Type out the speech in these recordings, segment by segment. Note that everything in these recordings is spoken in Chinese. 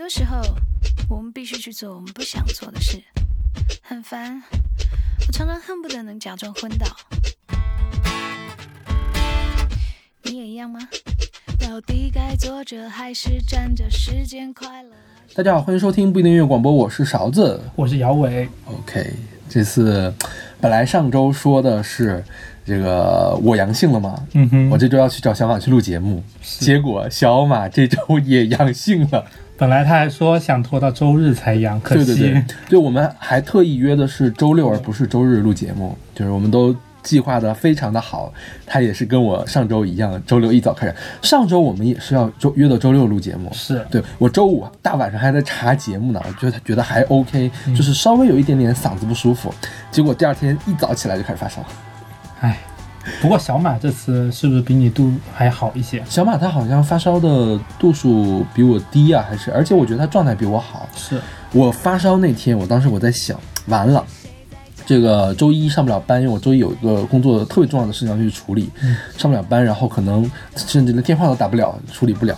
多时候，我们必须去做我们不想做的事，很烦。我常常恨不得能假装昏倒。你也一样吗？到底该坐着还是站着？时间快乐。大家好，欢迎收听不一定音乐广播，我是勺子。我是姚伟，OK，这次本来上周说的是这个我阳性了嘛，嗯哼我这周要去找小马去录节目，结果小马这周也阳性了。本来他还说想拖到周日才阳，可惜对对对，对，我们还特意约的是周六而不是周日录节目，就是我们都计划的非常的好。他也是跟我上周一样，周六一早开始。上周我们也是要周约到周六录节目，是对我周五大晚上还在查节目呢，我觉得觉得还 OK，就是稍微有一点点嗓子不舒服，结果第二天一早起来就开始发烧。唉。不过小马这次是不是比你度还好一些？小马他好像发烧的度数比我低啊，还是而且我觉得他状态比我好。是，我发烧那天，我当时我在想，完了，这个周一上不了班，因为我周一有一个工作特别重要的事情要去处理，嗯上不了班，然后可能甚至连电话都打不了，处理不了。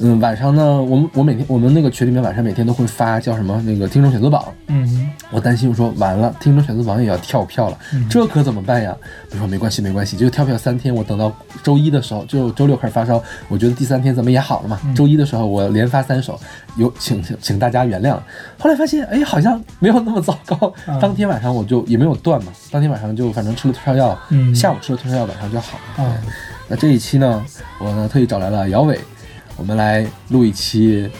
嗯，晚上呢，我们我每天我们那个群里面晚上每天都会发叫什么那个听众选择榜，嗯，我担心我说完了，听众选择榜也要跳票了，嗯这可怎么办呀？我说没关系没关系，就跳票三天，我等到周一的时候，就周六开始发烧，我觉得第三天咱们也好了嘛。嗯周一的时候我连发三首，有请请请大家原谅。后来发现哎好像没有那么糟糕，嗯当天晚上我就也没有断嘛，当天晚上就反正吃了退烧药，嗯下午吃了退烧药，晚上就好了。哦，那这一期呢，我呢特意找来了姚伟，我们来录一期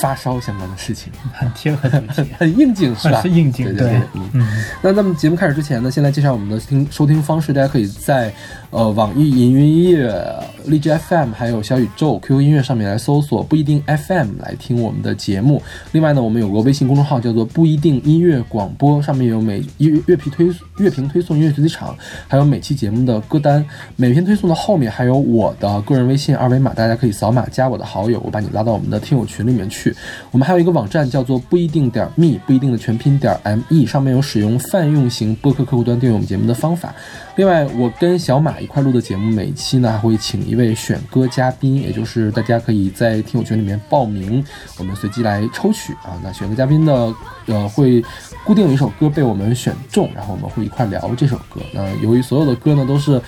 发烧相关的事情，很贴合主题，很应景是吧？是应景，对对对嗯嗯，那咱们节目开始之前呢，先来介绍我们的听收听方式。大家可以在呃网易云音乐、荔枝 FM 还有小宇宙、QQ 音乐上面来搜索“不一定 FM” 来听我们的节目。另外呢，我们有个微信公众号叫做“不一定音乐广播”，上面有每乐乐评推乐评推送、音乐主题场，还有每期节目的歌单。每篇推送的后面还有我的个人微信二维码，大家可以扫码加我的好友，我把你拉到我们的听友群里面去。我们还有一个网站叫做不一定点 me，不一定的全拼点 me，上面有使用泛用型播客客户端订阅我们节目的方法。另外，我跟小马一块录的节目，每期呢还会请一位选歌嘉宾，也就是大家可以在听友群里面报名，我们随机来抽取啊。那选歌嘉宾呢，呃，会固定有一首歌被我们选中，然后我们会一块聊这首歌。那由于所有的歌呢都是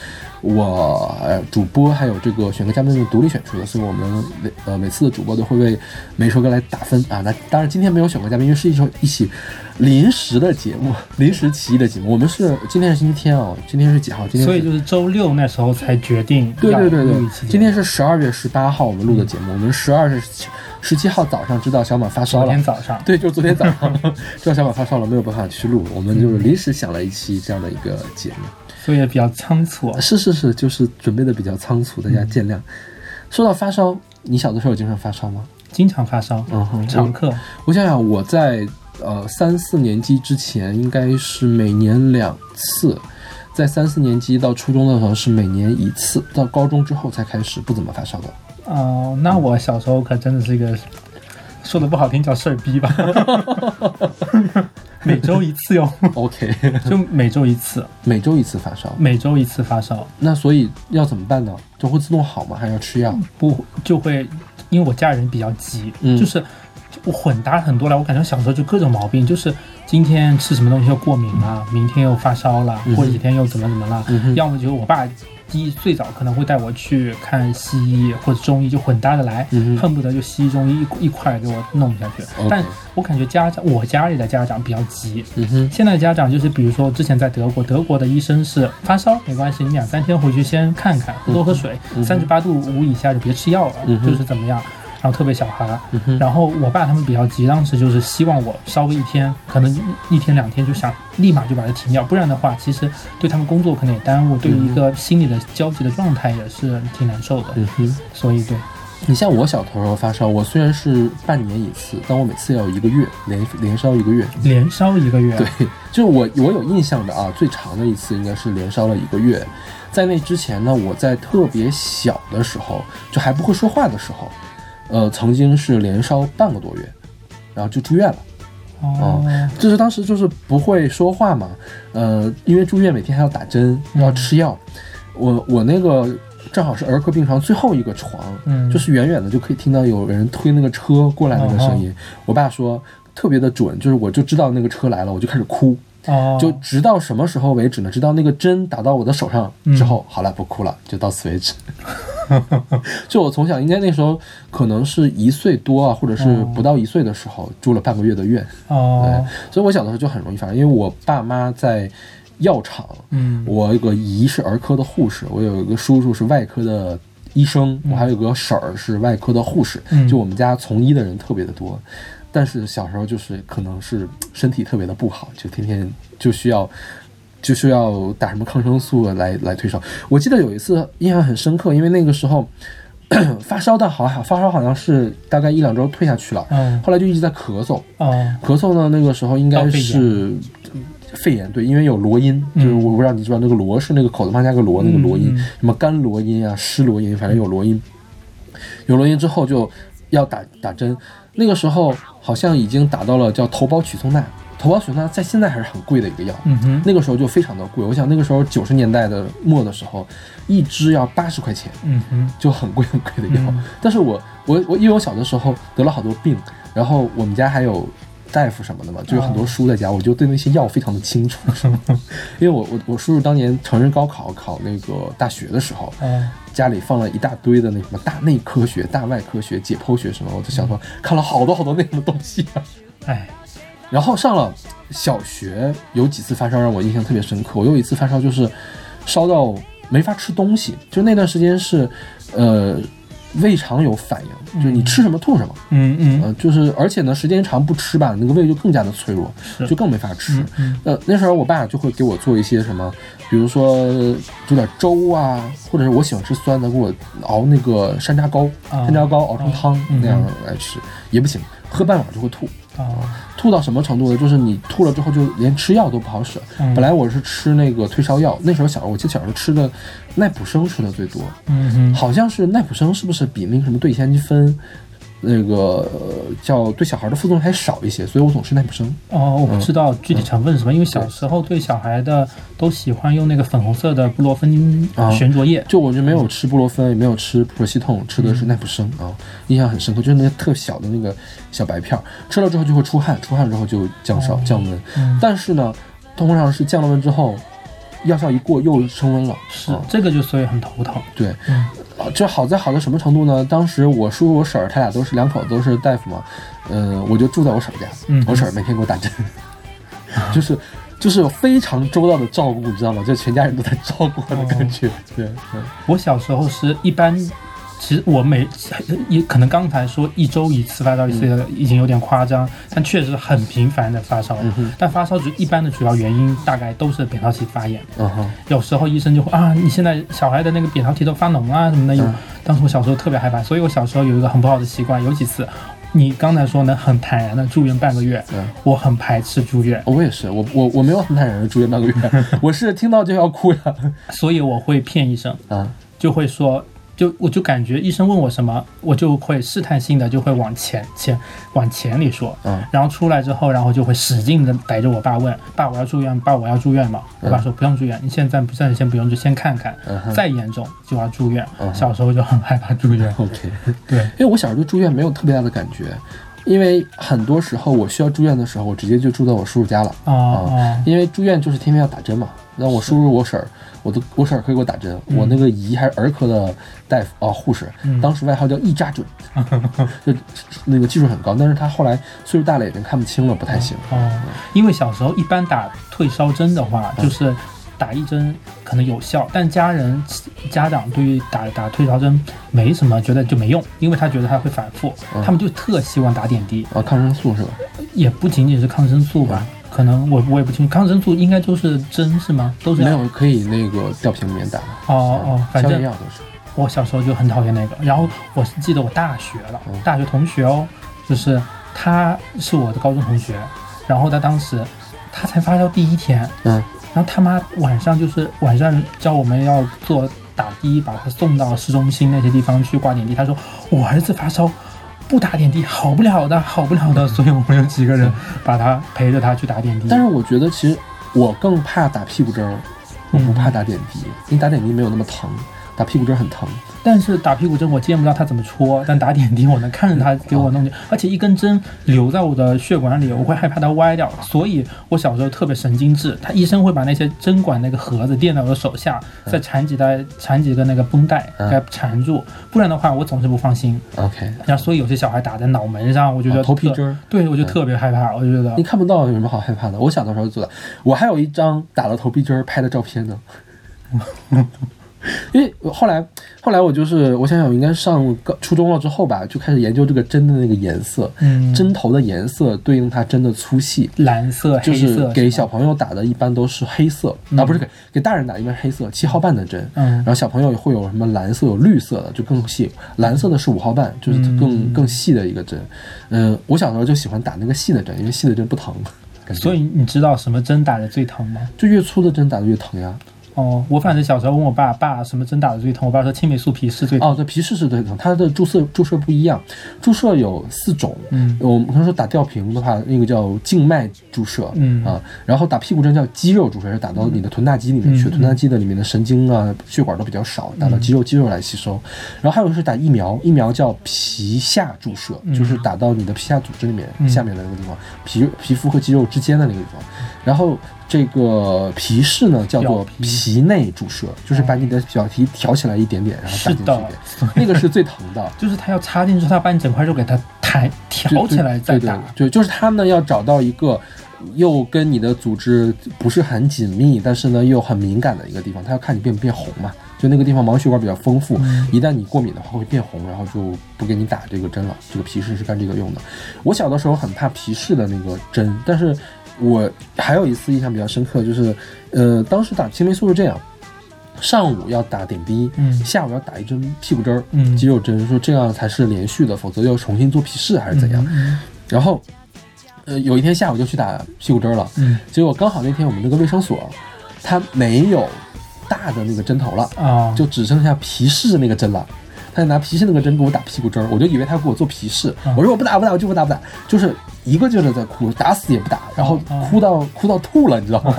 我呃主播还有这个选歌嘉宾是独立选出的，所以我们每呃每次的主播都会为每首歌来打分啊。那当然今天没有选歌嘉宾，因为是一首一起临时的节目，临时起意的节目。我们是今天是星期天哦，今天是几号？今天是所以就是周六那时候才决定对对对对今天是十二月十八号我们录的节目，我们十二是十七号早上知道小马发烧了昨天。早上，对，就是昨天早上 知道小马发烧了，没有办法去录，我们就是临时想了一期这样的一个节目。所以也比较仓促，是是是，就是准备的比较仓促，大家见谅。说到发烧，你小的时候有经常发烧吗？经常发烧，嗯哼，常客，我想想，我在呃三四年级之前应该是每年两次，在三四年级到初中的时候是每年一次，到高中之后才开始不怎么发烧的。哦，那我小时候可真的是一个，说的不好听叫事儿逼吧，每周一次哟，OK，就每周一次，每周一次发烧，每周一次发烧，那所以要怎么办呢？就会自动好吗？还是要吃药？不就会，因为我家人比较急，嗯就是我混搭很多了，我感觉小时候就各种毛病，就是今天吃什么东西又过敏了，明天又发烧了，过几天又怎么怎么了，嗯要么就是我爸。第一最早可能会带我去看西医或者中医，就混搭的来，嗯恨不得就西医中医一一块给我弄下去。但我感觉家长，我家里的家长比较急，嗯哼，现在家长就是，比如说之前在德国，德国的医生是发烧没关系，你两三天回去先看看，多喝水，三十八度五以下就别吃药了，嗯就是怎么样。然后特别小孩，嗯，然后我爸他们比较急，当时就是希望我稍微一天，可能一一天两天就想立马就把它停掉，不然的话，其实对他们工作可能也耽误，对于一个心理的焦急的状态也是挺难受的。嗯哼。所以对，你像我小时候发烧，我虽然是半年一次，但我每次要一个月连连烧一个月。连烧一个月，对，就是我我有印象的啊，最长的一次应该是连烧了一个月。在那之前呢，我在特别小的时候，就还不会说话的时候，呃，曾经是连烧半个多月，然后就住院了。哦，就是当时就是不会说话嘛，呃，因为住院每天还要打针，要吃药。我我那个正好是儿科病床最后一个床，嗯就是远远的就可以听到有人推那个车过来那个声音。我爸说特别的准，就是我就知道那个车来了，我就开始哭，哦，就直到什么时候为止呢？直到那个针打到我的手上之后，嗯好了，不哭了，就到此为止。就我从小应该那时候可能是一岁多啊，或者是哦。不到一岁的时候住了半个月的院，哦，所以我小的时候就很容易发生，因为我爸妈在药厂，嗯，我有个姨是儿科的护士，我有一个叔叔是外科的医生，我还有个婶儿是外科的护士，嗯。就我们家从医的人特别的多。但是小时候就是可能是身体特别的不好，就天天就需要就是要打什么抗生素来来退烧。我记得有一次印象很深刻，因为那个时候 发烧的好好发烧好像是大概一两周退下去了，嗯，后来就一直在咳嗽，哦，咳嗽呢，那个时候应该是肺炎，对，因为有罗音，就是嗯我不知道你知不知道那个罗是那个口字旁加个罗那个罗音，什么干罗音啊、湿罗音，反正有罗音。有罗音之后就要打打针，那个时候好像已经打到了叫头孢曲松钠，头孢曲松钠在现在还是很贵的一个药。嗯哼，那个时候就非常的贵，我想那个时候九十年代的末的时候，一支要八十块钱，嗯哼，就很贵很贵的药。嗯但是我我我因为我小的时候得了好多病，然后我们家还有大夫什么的嘛，就有很多书在家，我就对那些药非常的清楚。因为我我我叔叔当年成人高考考那个大学的时候，嗯，家里放了一大堆的那什么大内科学、大外科学、解剖学什么，我就想说看了好多好多那样的东西啊。哎，然后上了小学，有几次发烧让我印象特别深刻。我有一次发烧就是烧到没法吃东西，就那段时间是，呃，胃肠有反应，就是你吃什么吐什么，嗯嗯，呃，就是而且呢时间长不吃吧，那个胃就更加的脆弱，就更没法吃。嗯呃，那时候我爸就会给我做一些什么，比如说煮点粥啊，或者是我喜欢吃酸的，给我熬那个山楂糕，啊山楂糕熬成汤、嗯那样来吃，也不行，喝半碗就会吐。哦，吐到什么程度呢？就是你吐了之后，就连吃药都不好使。嗯本来我是吃那个退烧药，那时候小时候，我记得小时候吃的奈普生吃的最多，嗯哼，好像是奈普生是不是比那个什么对乙酰氨基酚，那个、呃叫对小孩的副作用还少一些，所以我总吃奈普生。哦，我不知道具体成分是什么，因为小时候对小孩的都喜欢用那个粉红色的布洛芬啊悬浊液，就我就没有吃布洛芬，也没有吃普罗西痛，吃的是奈普生啊，印象很深。刻，就是那个特小的那个小白片儿，吃了之后就会出汗，出汗之后就降烧、哦降温，嗯，但是呢，通常是降了温之后，药效一过又升温了，是啊。这个就所以很头疼，对，这好在好到什么程度呢？当时我叔叔我婶儿他俩都是两口子都是大夫嘛，嗯、我就住在我婶儿家，嗯我婶儿每天给我打针，就是就是非常周到的照顾，你知道吗？就全家人都在照顾我的感觉，对，对我小时候是一般，其实我每也可能刚才说一周一次发烧一次已经有点夸张，但确实很频繁的发烧。嗯但发烧主一般的主要原因大概都是扁桃体发炎，嗯，有时候医生就会啊，你现在小孩的那个扁桃体都发脓啊什么的。有嗯，当时我小时候特别害怕，所以我小时候有一个很不好的习惯，有几次。你刚才说能很坦然的住院半个月，嗯。我很排斥住院，我也是，我我我没有很坦然的住院半个月，我是听到就要哭呀，所以我会骗医生，啊，就会说，就我就感觉医生问我什么，我就会试探性的就会往前前往前里说，嗯。然后出来之后，然后就会使劲的逮着我爸问，爸我要住院，爸我要住院嘛，我爸说不用住院，你现在不暂时先不用，就先看看。嗯，再严重就要住院。嗯。小时候就很害怕住院，，OK。对，因为我小时候对住院没有特别大的感觉，因为很多时候我需要住院的时候，我直接就住在我叔叔家了。啊啊，因为住院就是天天要打针嘛，那我叔叔、我婶儿，我都我婶儿可以给我打针，我那个姨还是儿科的大夫啊护士，嗯。当时外号叫一扎准，就那个技术很高，但是他后来岁数大了，已经看不清了，不太行。哦，因为小时候一般打退烧针的话，嗯就是打一针可能有效，但家人家长对于打打退烧针没什么觉得就没用，因为他觉得他会反复，嗯。他们就特希望打点滴，啊，抗生素是吧？也不仅仅是抗生素吧，可能我我也不清楚，抗生素应该就是针是吗？都是没有，可以那个吊瓶里面打的。哦哦，反消正炎药都是。我小时候就很讨厌那个，然后我是记得我大学了，嗯大学同学哦，就是他是我的高中同学，然后他当时他才发烧第一天，嗯，然后他妈晚上就是晚上叫我们要做打的，把他送到市中心那些地方去挂点滴。他说我儿子发烧，不打点滴好不了的，好不了的。所以我们有几个人把他陪着他去打点滴。但是我觉得其实我更怕打屁股针儿，我不怕打点滴，因为打点滴没有那么疼。打屁股针很疼。但是打屁股针我见不到他怎么戳，但打点滴我能看着他给我弄进，而且一根针留在我的血管里，我会害怕它歪掉，所以我小时候特别神经质。他医生会把那些针管那个盒子垫在我的手下，再缠几带缠几个那个绷带嗯给它缠住，不然的话我总是不放心。OK，然后所以有些小孩打在脑门上，我觉得啊头皮特针儿对我就特别害怕，我就觉得你看不到有什么好害怕的？我小的时候做的，我还有一张打了头皮针儿拍的照片呢。因为我后来，后来我就是我想想，我应该上高初中了之后吧，就开始研究这个针的那个颜色，嗯，针头的颜色对应它针的粗细。蓝色、就是给小朋友打的，一般都是黑色、嗯啊，不是给给大人打一般是黑色七号半的针，嗯然后小朋友会有什么蓝色、有绿色的，就更细。蓝色的是五号半，就是更、嗯更细的一个针。嗯、我小时候就喜欢打那个细的针，因为细的针不疼，所以你知道什么针打的最疼吗？就越粗的针打的越疼呀。哦，我反正小时候问我爸，爸什么针打的最疼？我爸说青霉素皮试最疼。哦，对，皮试是最疼，它的注射注射不一样，注射有四种。嗯我们他说打吊瓶的话，那个叫静脉注射，嗯啊，然后打屁股针叫肌肉注射，是打到你的臀大肌里面去，嗯臀大肌的里面的神经啊、血管都比较少，打到肌肉肌肉来吸收。然后还有是打疫苗，疫苗叫皮下注射，嗯就是打到你的皮下组织里面、嗯下面的那个地方，皮皮肤和肌肉之间的那个地方。然后这个皮试呢叫做皮皮内注射，就是把你的表皮挑起来一点点，然后打进去一点，，那个是最疼的。就是他要插进去，他要把你整块肉给它抬挑起来再对打。对对，就是他们要找到一个又跟你的组织不是很紧密，但是呢又很敏感的一个地方，他要看你变不变红嘛。就那个地方毛血管比较丰富，嗯一旦你过敏的话会变红，然后就不给你打这个针了。这个皮试是干这个用的。我小的时候很怕皮试的那个针，但是我还有一次印象比较深刻，就是呃当时打青霉素是这样。上午要打点滴，嗯下午要打一针屁股针儿，嗯肌肉针，说这样才是连续的，否则要重新做皮试还是怎样？嗯然后，呃，有一天下午就去打屁股针了，嗯结果刚好那天我们那个卫生所，它没有大的那个针头了，啊，就只剩下皮试的那个针了。他就拿皮试那个针给我打屁股针儿，我就以为他给我做皮试，嗯我说我不打不打，我就不打不打，就是一个劲儿的在哭，打死也不打，然后嗯哭到哭到吐了，你知道吗？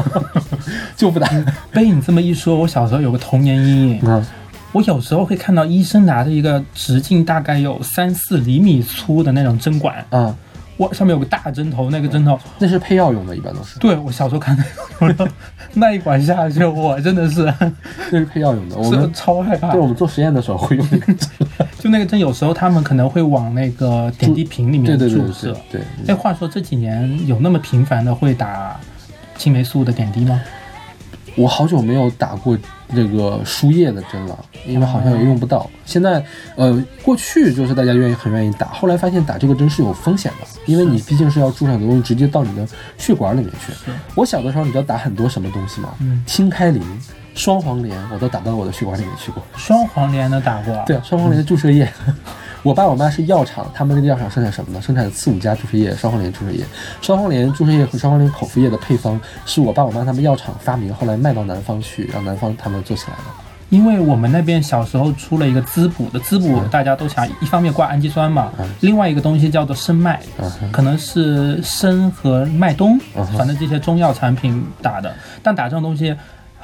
就不打。被你这么一说，我小时候有个童年阴影。嗯我有时候会看到医生拿着一个直径大概有三四厘米粗的那种针管，啊，我上面有个大针头，那个针头，那是配药用的，一般都是，对我小时候看那个，那一管下去，我真的是那是配药用的。我是们超害怕对。我们做实验的时候会用那个针。就那个针，有时候他们可能会往那个点滴瓶里面对对对注射对。对。哎，话说这几年有那么频繁的会打青霉素的点滴吗？我好久没有打过这个输液的针了，因为好像也用不到。现在，呃，过去就是大家愿意很愿意打，后来发现打这个针是有风险的，因为你毕竟是要注射的东西直接到你的血管里面去。我小的时候，你知道打很多什么东西吗？嗯清开灵、双黄连，我都打到我的血管里面去过。双黄连的打过？对啊，双黄连的注射液。我爸我妈是药厂，他们那个药厂生产什么呢？生产刺五加注射液、双黄连注射液。双黄连注射液和双黄连口服液的配方是我爸我妈他们药厂发明，后来卖到南方去，让南方他们做起来的。因为我们那边小时候出了一个滋补的，滋补嗯大家都想一方面挂氨基酸嘛，嗯另外一个东西叫做生脉，嗯哼，可能是生和麦冬反正这些中药产品打的，但打这种东西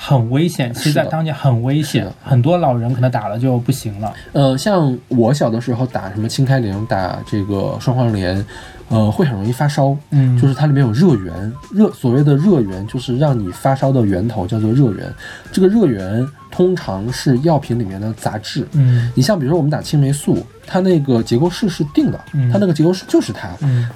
很危险，其实在当年很危险，很多老人可能打了就不行了。呃，像我小的时候打什么清开灵，打这个双黄连，呃，会很容易发烧。嗯，就是它里面有热源，热所谓的热源就是让你发烧的源头叫做热源。这个热源通常是药品里面的杂质。嗯你像比如说我们打青霉素，它那个结构式是定的，嗯它那个结构式就是它。嗯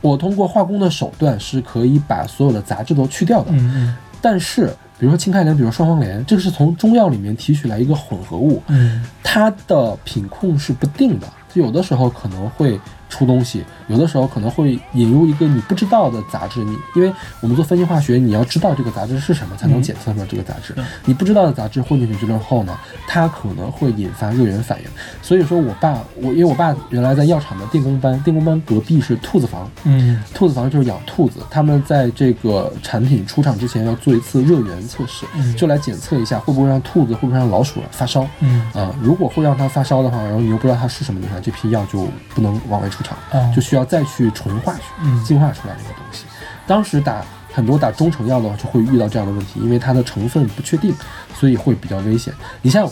我通过化工的手段是可以把所有的杂质都去掉的。嗯但是比如说清开灵，比如说双黄连，这个是从中药里面提取来一个混合物，嗯。它的品控是不定的，就有的时候可能会出东西，有的时候可能会引入一个你不知道的杂质。你因为我们做分析化学，你要知道这个杂质是什么，才能嗯检测出来这个杂质。对你不知道的杂质混进去之后呢，它可能会引发热源反应。所以说我爸，我因为我爸原来在药厂的电工班，电工班隔壁是兔子房，嗯兔子房就是养兔子，他们在这个产品出厂之前要做一次热源测试，嗯就来检测一下会不会让兔子，会不会让老鼠发烧。嗯啊、如果会让它发烧的话，然后你又不知道它是什么的话，这批药就不能往外出厂，哦就需要再去纯化去嗯进化出来一个东西。当时打很多打中成药的话，就会遇到这样的问题，因为它的成分不确定，所以会比较危险。你像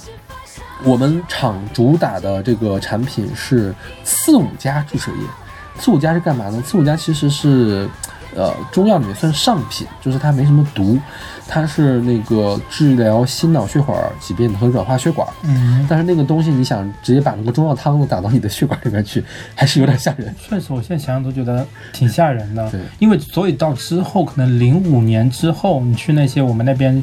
我们厂主打的这个产品是刺五加注射液。刺五加是干嘛呢？刺五加其实是，呃，中药里面算上品，就是它没什么毒，它是那个治疗心脑血管疾病和软化血管。嗯，但是那个东西，你想直接把那个中药汤子打到你的血管里面去，还是有点吓人。确实，我现在想想都觉得挺吓人的。对，因为所以到之后，可能零五年之后，你去那些我们那边。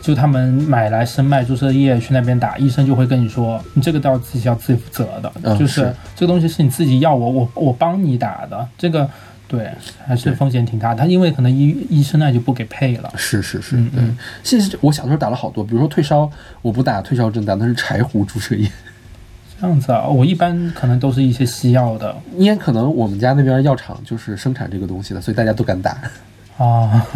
就他们买来生脉注射液去那边打，医生就会跟你说，你这个都要自己要自己负责的，嗯就是这个东西是你自己要我我我帮你打的，这个对还是风险挺大。他因为可能医医生那就不给配了。是是是，对嗯嗯。其实我小时候打了好多，比如说退烧，我不打退烧针，打的是柴胡注射液。这样子啊，我一般可能都是一些西药的因为可能我们家那边药厂就是生产这个东西的，所以大家都敢打。啊。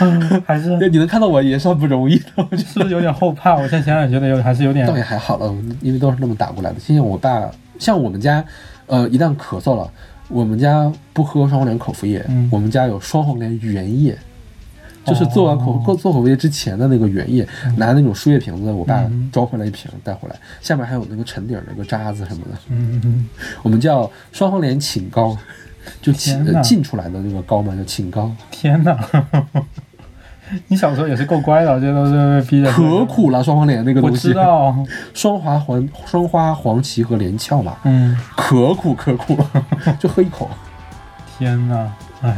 嗯，还是对，你能看到我也算不容易的，我就是有点后怕？我现在想想觉得有还是有点倒也还好了，因为都是那么打过来的。现在我爸像我们家，呃，一旦咳嗽了，我们家不喝双黄连口服液，嗯。我们家有双黄连原液，就是做完口、哦。做口服液之前的那个原液，拿那种输液瓶子，我爸嗯。装回来一瓶带回来，下面还有那个沉底儿那个渣子什么的，嗯嗯我们叫双黄连沁膏，就沁天哪。呃浸出来的那个膏嘛，叫沁膏。天哪！你小时候也是够乖的，这都是被逼着。可苦了，双黄连那个我东西，我知道，双花黄双花黄芪和连翘嘛，嗯，可苦可苦，就喝一口。天哪，哎，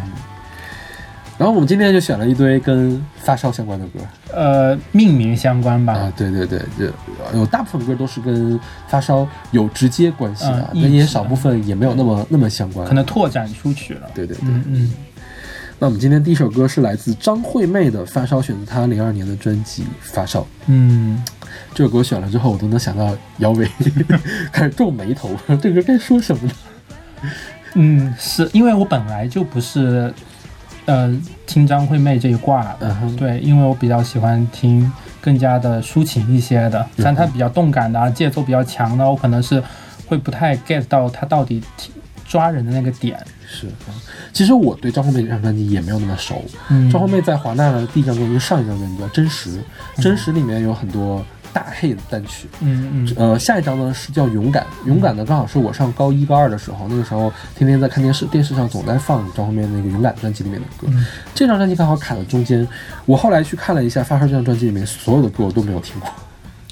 然后我们今天就选了一堆跟发烧相关的歌呃，命名相关吧，啊，对对对，就有大部分歌都是跟发烧有直接关系的，嗯但也少部分也没有那么那么相关。可能拓展出去了。对对对。嗯嗯，那我们今天第一首歌是来自张惠妹的《发烧》，选择她零二年的专辑《发烧》。嗯，这首歌选了之后，我都能想到姚伟 开始皱眉头，这个该说什么呢？嗯，是因为我本来就不是，呃，听张惠妹这一挂的，嗯，对，因为我比较喜欢听更加的抒情一些的，像她比较动感的、啊，节奏比较强的，我可能是会不太 get 到她到底听抓人的那个点。是啊。其实我对张惠妹这张专辑也没有那么熟。嗯，张惠妹在华纳的第一张专辑，上一张专辑叫《真实》，《真实》里面有很多大黑的单曲。嗯嗯呃，下一张呢是叫《勇敢》，勇敢呢刚好是我上高一高二的时候，那个时候天天在看电视，电视上总在放张惠妹那个《勇敢》专辑里面的歌。嗯这张专辑刚好卡在中间。我后来去看了一下《发烧》这张专辑里面所有的歌我都没有听过，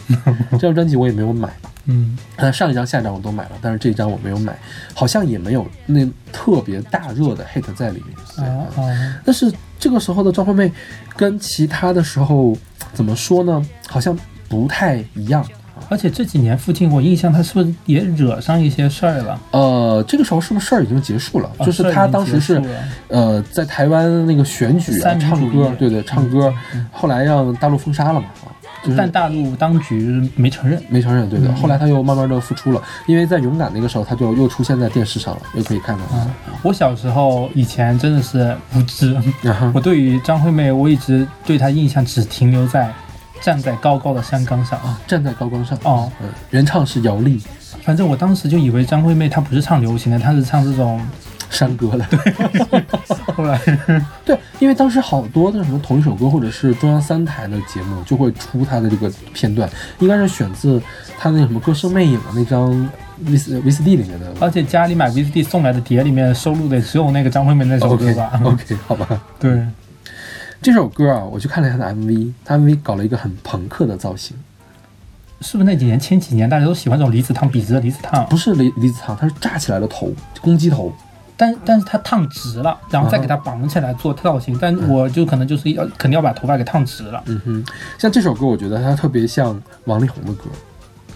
这张专辑我也没有买。嗯呃，上一张、下一张我都买了，但是这一张我没有买，好像也没有那特别大热的 hit 在里面。啊啊，但是这个时候的张惠妹，跟其他的时候怎么说呢？好像不太一样。而且这几年附近，我印象她是不是也惹上一些事儿了？呃，这个时候是不是事儿已经结束了？啊就是她当时是呃，在台湾那个选举啊，唱，歌对对，唱歌，嗯后来让大陆封杀了嘛，但大陆当局没承认。没承认，对的。嗯后来他又慢慢的复出了，因为在勇敢那个时候，他就又出现在电视上了，又可以看到他。啊，我小时候以前真的是无知，我对于张惠妹，我一直对她印象只停留在站在高高的山岗上啊。站在高岗上，哦，嗯，原唱是姚丽，反正我当时就以为张惠妹她不是唱流行的，她是唱这种。山歌的。后来，对，因为当时好多的什么同一首歌，或者是中央三台的节目就会出他的这个片段，应该是选自他那什么《歌声魅影》的那张 V C V C D 里面的。而且家里买 VCD 送来的碟里面收录的只有那个张惠妹那首歌吧。OK，好吧。对，这首歌啊，我去看了一下他的 MV，他 MV 搞了一个很朋克的造型，是不是那几年前几年大家都喜欢这种离子烫笔直的离子烫？不是离离子烫，它是炸起来的头，公鸡头。但但是它烫直了，然后再给它绑起来做造型。但我就可能就是要肯定要把头发给烫直了。嗯哼，像这首歌，我觉得它特别像王力宏的歌，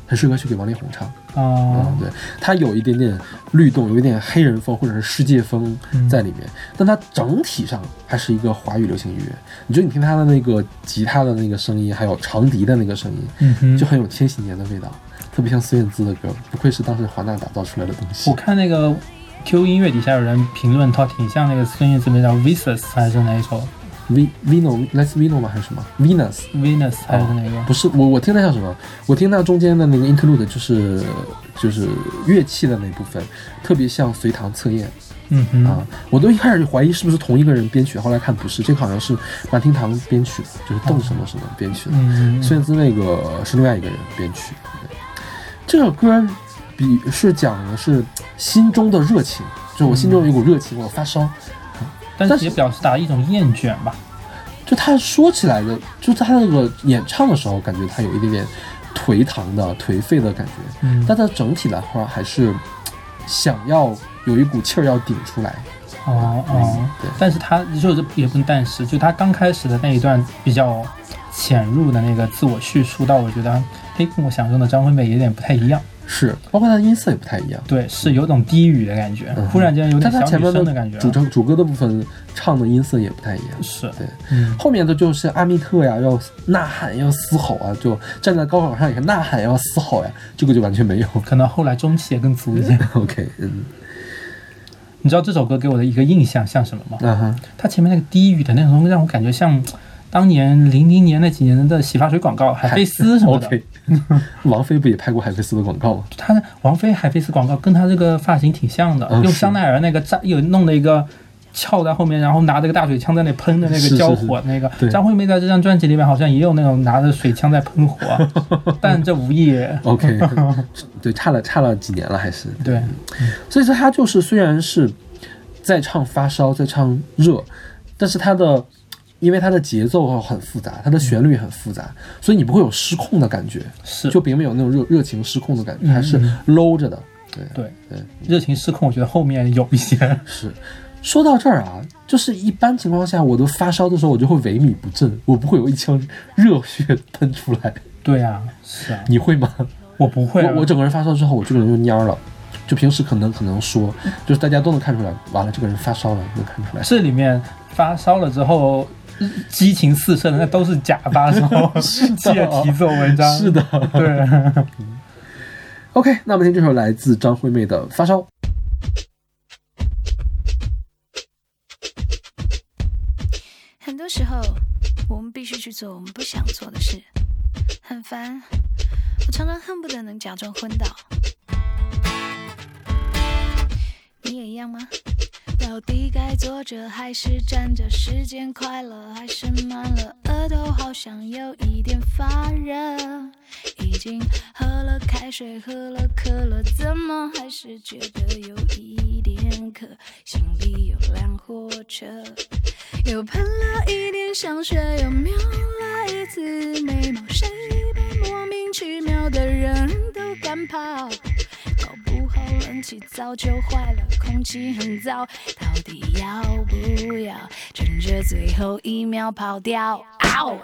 很适合去给王力宏唱。啊嗯，，对，它有一点点律动，有一点黑人风或者是世界风在里面，但它整体上还是一个华语流行音乐。你觉得你听它的那个吉他的那个声音，还有长笛的那个声音，嗯哼，就很有千禧年的味道，特别像孙燕姿的歌，不愧是当时华纳打造出来的东西我。看那个 Q 音乐底下有人评论，他挺像那个孙燕姿那叫 Venus 还是哪一首 V Vino Let's Vino 吗？还是什么 Venus？Venus 还是哪个？不是我，我听它像什么？我听到中间的那个 interlude 就是就是乐器的那部分，特别像隋唐测验。嗯哼，啊，我都一开始怀疑是不是同一个人编曲，后来看不是，这个好像是马厅堂编曲的，就是邓什么什么编曲的，嗯，孙燕姿那个是另外一个人编曲。对这首歌比是讲的是心中的热情，就我心中有一股热情，我发烧。但但是是也表示达一种厌倦吧。就他说起来的，就他那个演唱的时候，感觉他有一点点颓唐的、颓废的感觉，嗯，但他整体来话还是想要有一股气儿要顶出来。哦哦，对但是他就是也不能但是，就他刚开始的那一段比较潜入的那个自我叙述，到我觉得，嘿，跟我想中的张惠妹有点不太一样。是，包括他的音色也不太一样。对，是有种低语的感觉，嗯忽然间有点但他小女前面的生的感觉。主唱主歌的部分唱的音色也不太一样。是，对，嗯，后面的就是阿密特呀，要呐喊，要嘶吼啊，就站在高岗上也是呐喊，要嘶吼呀，这个就完全没有。可能后来中气也更足一些。OK，嗯，你知道这首歌给我的一个印象像什么吗？啊哈，它前面那个低语的那种让我感觉像当年零零年那几年的洗发水广告，海飞丝什么的。王菲不也拍过海飞丝的广告吗？他王菲海飞丝广告跟他这个发型挺像的，嗯用香奈儿那个扎有弄了一个翘在后面，然后拿着个大水枪在那喷的那个交火那个。对张惠妹在这张专辑里面好像也有那种拿着水枪在喷火，但这无意。OK，对，差了差了几年了，还是对，所以说他就是虽然是在唱发烧，在唱热，但是他的因为它的节奏很复杂，它的旋律很复杂，所以你不会有失控的感觉，是就并没有那种热热情失控的感觉，嗯还是嗯搂着的。对对对，热情失控，我觉得后面有一些。是。说到这儿啊，就是一般情况下，我都发烧的时候，我就会萎靡不振，我不会有一腔热血喷出来。对啊，是啊，你会吗？我不会啊，我我整个人发烧之后，我这个人就蔫儿了。就平时可能可能说，就是大家都能看出来，完了这个人发烧了，能看出来。这里面发烧了之后。激情四射的那都是假发 烧，借题做文章。是的，对。OK，那我们听这首来自张惠妹的《发烧》。很多时候，我们必须去做我们不想做的事，很烦。我常常恨不得能假装昏倒。你也一样吗？到底该坐着还是站着？时间快了还是慢了？额头好像有一点发热。已经喝了开水，喝了可乐，怎么还是觉得有一点渴？心里有辆火车。又喷了一点香水，又瞄了一次眉毛，谁被莫名其妙的人都赶跑？搞不好冷气早就坏了，空气很糟，到底要不要趁着最后一秒跑掉？嗷！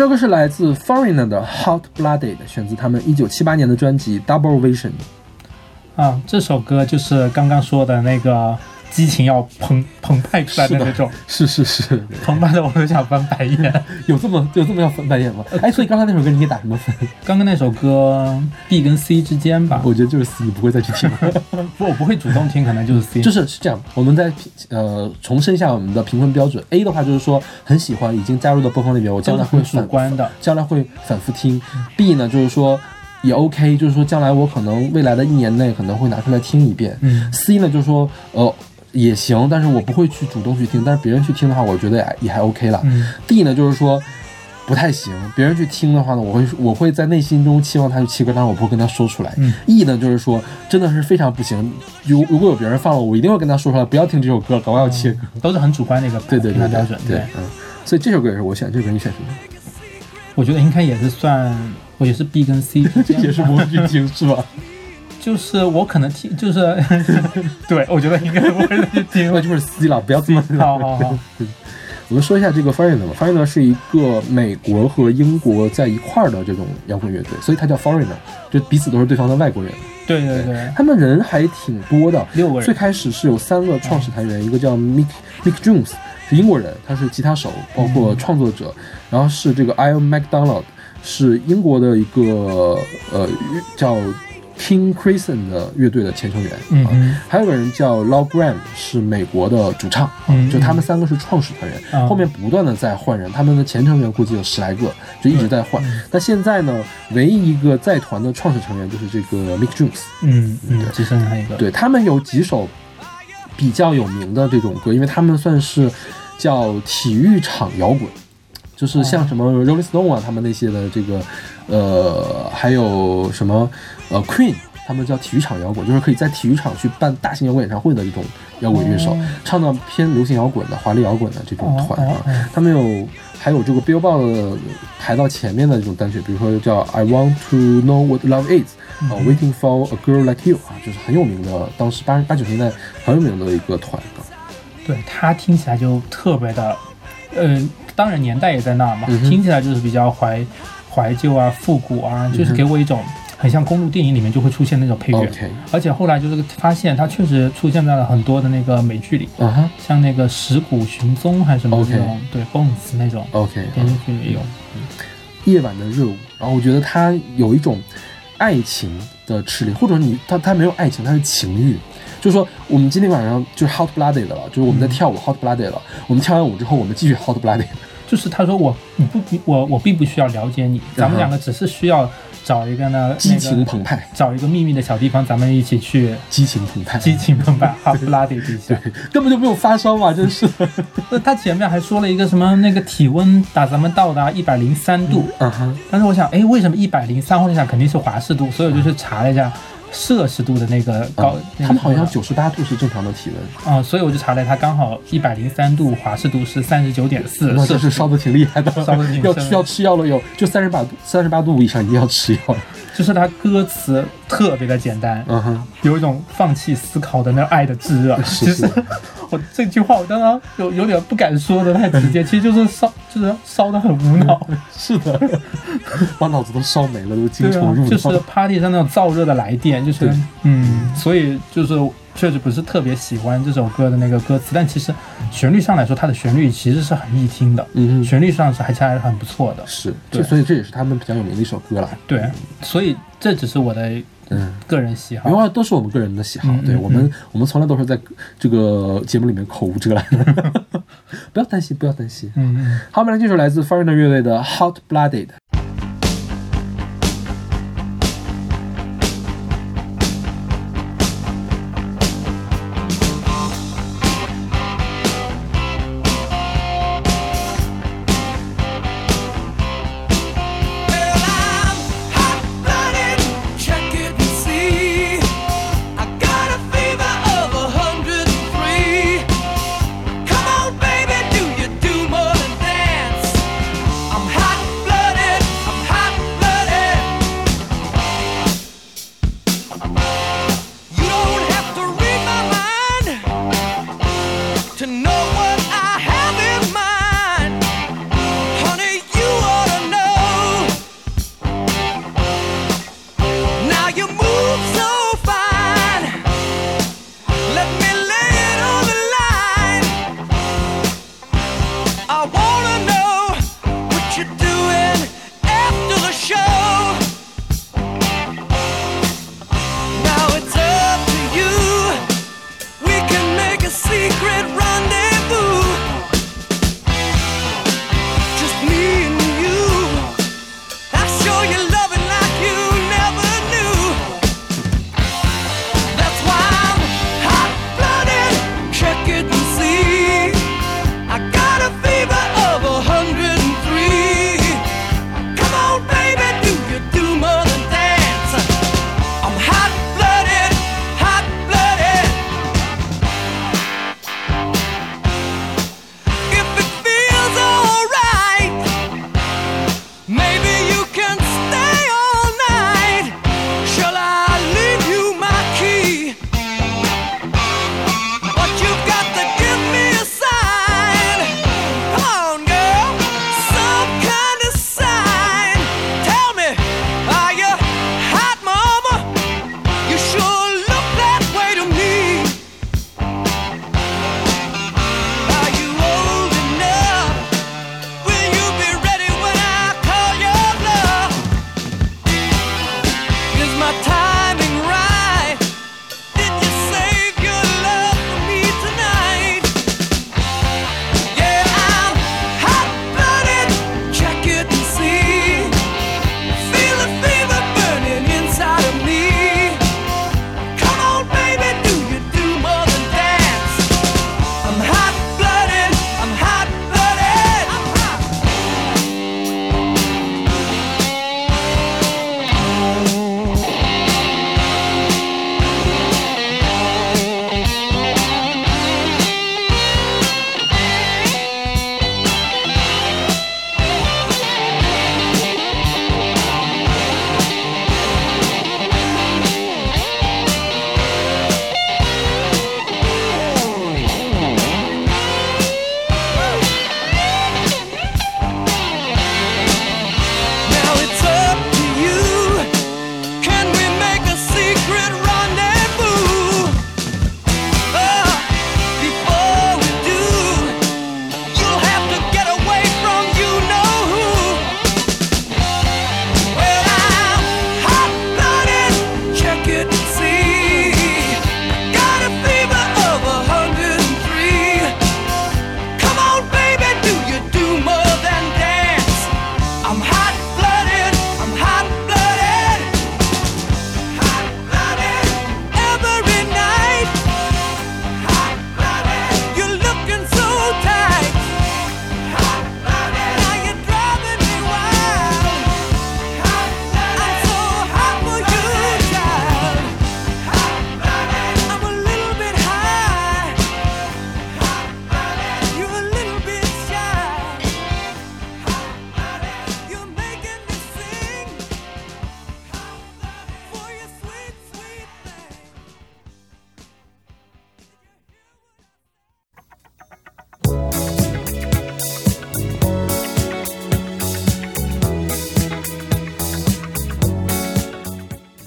这个是来自 Foreigner 的 Hot Blooded，选自他们一九七八年的专辑 Double Vision。啊，这首歌就是刚刚说的那个激情要澎澎湃出来的那种，是是是，澎湃的我都想翻白眼。有这么有这么要翻白眼吗？哎，所以刚才那首歌你给打什么分？刚刚那首歌 B 跟 C 之间吧，我觉得就是 C，你不会再去听了。不，我不会主动听，可能就是 C。就是是这样，我们再呃重申一下我们的评分标准。A 的话就是说很喜欢，已经加入到播放列表，我将来会很主反观的，将来会反复听。B 呢就是说也 OK，就是说将来我可能未来的一年内可能会拿出来听一遍。嗯 C 呢就是说呃也行，但是我不会去主动去听，但是别人去听的话，我觉得也还也还 OK 了。嗯 D 呢就是说。不太行，别人去听的话呢，我会我会在内心中期望他去切歌，但是我不会跟他说出来。嗯 E 呢就是说真的是非常不行，如如果有别人放了，我一定会跟他说出来，不要听这首歌，赶快要切歌。都是很主观的一个对对对标准。对，嗯，所以这首歌也是我选，这首歌你选什么？我觉得应该也是算，我也是 B 跟 C 也是不会去听是吧？就是我可能听，就是 对，我觉得应该不会再去听了。那就是 C 了，不要这么。好好好，我们说一下这个 Foreigner 吧，Foreigner 是一个美国和英国在一块儿的这种摇滚乐队，所以它叫 Foreigner，就彼此都是对方的外国人。对对对，他们人还挺多的，六个人。最开始是有三个创始团员，一个叫 Mick Mick Jones，是英国人，他是吉他手，包括创作者，然后是这个 Ian McDonald，是英国的一个呃叫 King Crimson 的乐队的前成员，啊嗯哼。还有个人叫 Law Graham，是美国的主唱，嗯就他们三个是创始团员，啊。后面不断的在换人，他们的前成员估计有十来个，就一直在换。嗯。那现在呢，唯一一个在团的创始成员就是这个 Mick Jones，嗯嗯，只剩下一个。对他们有几首比较有名的这种歌，因为他们算是叫体育场摇滚，就是像什么 Rolling Stone 啊，他们那些的这个，呃，还有什么呃 Queen，他们叫体育场摇滚，就是可以在体育场去办大型摇滚演唱会的这种摇滚乐手，哦唱到偏流行摇滚的、华丽摇滚的这种团啊。他们有还有这个 Billboard 排到前面的这种单曲，比如说叫 I Want to Know What Love Is，啊、w a i t i n g for a Girl Like You 啊，就是很有名的，当时八八九十年代很有名的一个团啊。对，它听起来就特别的，呃，当然年代也在那儿嘛，嗯听起来就是比较怀怀旧啊、复古啊，就是给我一种很像公路电影里面就会出现那种配乐。而且后来就是发现它确实出现在了很多的那个美剧里，像那个《石骨寻踪》还是什么那种对 Bones 那种，OK，电视剧也有。夜晚的热舞，然后我觉得它有一种爱情的炽烈，或者你它它没有爱情，它是情欲。就是说，我们今天晚上就是 hot blooded 了，就是我们在跳舞 hot blooded 了。我们跳完舞之后，我们继续 hot blooded。就是他说我你不我我并不需要了解你，咱们两个只是需要找一个呢激情那个澎湃，找一个秘密的小地方，咱们一起去激情澎湃，激情澎湃，哈布拉迪一下。根本就没有发烧嘛，真是。那他前面还说了一个什么那个体温打咱们到达一百零三度，嗯哼，但是我想，哎，为什么一百零三？我就想肯定是华氏度，所以我就去查了一下摄氏度的那个高，那个嗯他们好像九十八度是正常的体温，啊、所以我就查了，它刚好一百零三度，华氏度是三十九点四那是烧的挺厉害的，烧的挺深要吃要吃药了有，就三十八度三十八度以上一定要吃药。就是它歌词特别的简单，嗯哼，有一种放弃思考的那爱的炙热。是其实我这句话我刚刚有有点不敢说的太直接，其实就是烧，就是烧的很无脑。是的，把脑子都烧没了，都精虫入，脑。就是 party 上那种燥热的来电，就是嗯，所以就是确实不是特别喜欢这首歌的那个歌词，但其实旋律上来说，它的旋律其实是很易听的，嗯哼，旋律上是还是还是很不错的。是，对所以这也是他们比较有名的一首歌了。对，所以这只是我的嗯，个人喜好因。为都是我们个人的喜好，嗯嗯对我们我们从来都是在这个节目里面口无遮拦的，不要担心，不要担心。嗯嗯。好，我们来这首来自 Foreigner 乐队的《Hot Blooded》。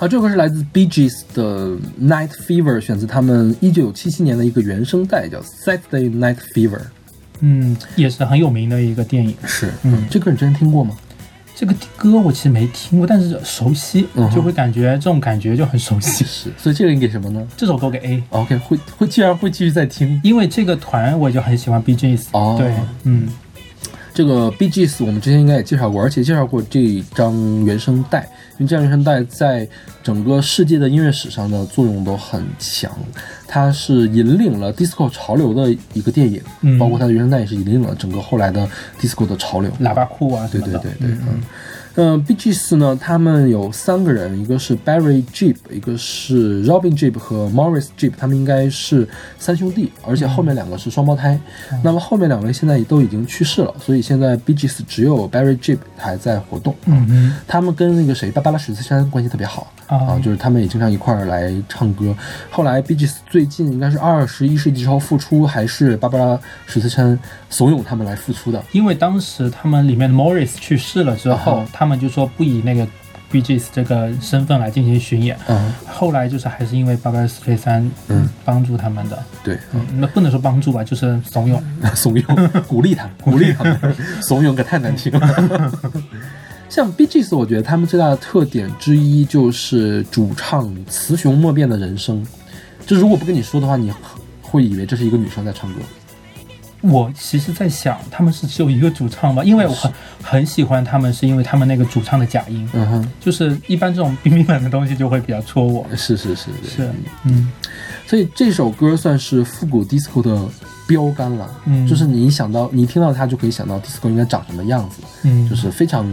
好，这首歌是来自 Bee Gees 的《Night Fever》，选自他们一九七七年的一个原声带，叫《Saturday Night Fever》。嗯，也是很有名的一个电影。是，嗯这歌你之前听过吗？这个歌我其实没听过，但是熟悉，嗯就会感觉这种感觉就很熟悉。是，所以这个你给什么呢这首歌给 A，？OK，会会既然会继续再听。因为这个团我就很喜欢 B G S。哦对，嗯这个 Gees 我们之前应该也介绍过，而且介绍过这张原声带，因为这张原声带在整个世界的音乐史上的作用都很强，它是引领了 disco 潮流的一个电影，嗯包括它的原声带也是引领了整个后来的 disco 的潮流。喇叭裤啊。对对对对，嗯嗯。嗯 b G S 呢，他们有三个人，一个是 Barry Jeep，一个是 Robin Jeep 和 Morris Jeep，他们应该是三兄弟，而且后面两个是双胞胎。那么后面两位现在都已经去世了，所以现在 B G S 只有 Barry Jeep 还在活动。嗯嗯他们跟那个谁芭芭拉史翠珊关系特别好啊啊，就是他们也经常一块儿来唱歌。后来 B G S 最近应该是二十一世纪之后复出，还是芭芭拉史翠珊怂恿他们来复出的。因为当时他们里面的 Morris 去世了之后，啊他们就说不以那个 B G S 这个身份来进行巡演。嗯，后来就是还是因为芭芭拉斯翠珊嗯帮助他们的，对，嗯，那不能说帮助吧，就是怂恿。怂恿、鼓励他，鼓励他们，怂恿可太难听了。像 B G S，我觉得他们最大的特点之一就是主唱雌雄莫辨的人声。就如果不跟你说的话，你会以为这是一个女生在唱歌。我其实在想，他们是只有一个主唱吧？因为我很很喜欢他们，是因为他们那个主唱的假音，嗯哼，就是一般这种冰冰冷的东西就会比较戳我。是是是是，嗯所以这首歌算是复古 disco 的标杆了。嗯就是你一想到，你一听到它就可以想到 disco 应该长什么样子，嗯，就是非常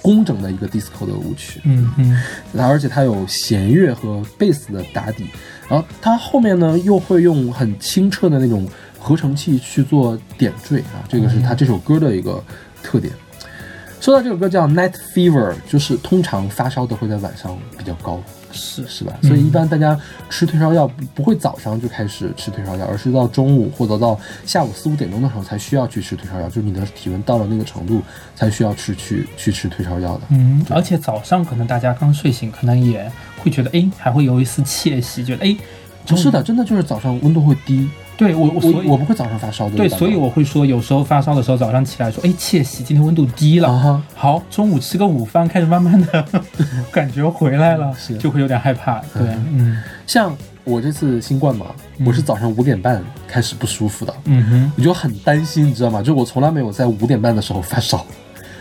工整的一个 disco 的舞曲。嗯嗯而且它有弦乐和贝斯的打底，然后它后面呢又会用很清澈的那种合成器去做点缀啊，这个是它这首歌的一个特点。说到这首歌叫 Night Fever，就是通常发烧的会在晚上比较高，是是吧？嗯所以一般大家吃退烧药不不会早上就开始吃退烧药，而是到中午或者到下午四五点钟的时候才需要去吃退烧药，就是你的体温到了那个程度才需要吃去去吃退烧药的。嗯，而且早上可能大家刚睡醒，可能也会觉得，哎，还会有一丝窃喜，觉得，哎，不是的，真的就是早上温度会低，对我我所我我不会早上发烧的。对，所以我会说，有时候发烧的时候，早上起来说，哎，窃喜，今天温度低了。好，中午吃个午饭，开始慢慢的 感觉回来了是，就会有点害怕。对，嗯像我这次新冠嘛，我是早上五点半开始不舒服的，嗯哼，我就很担心，你知道吗？就我从来没有在五点半的时候发烧，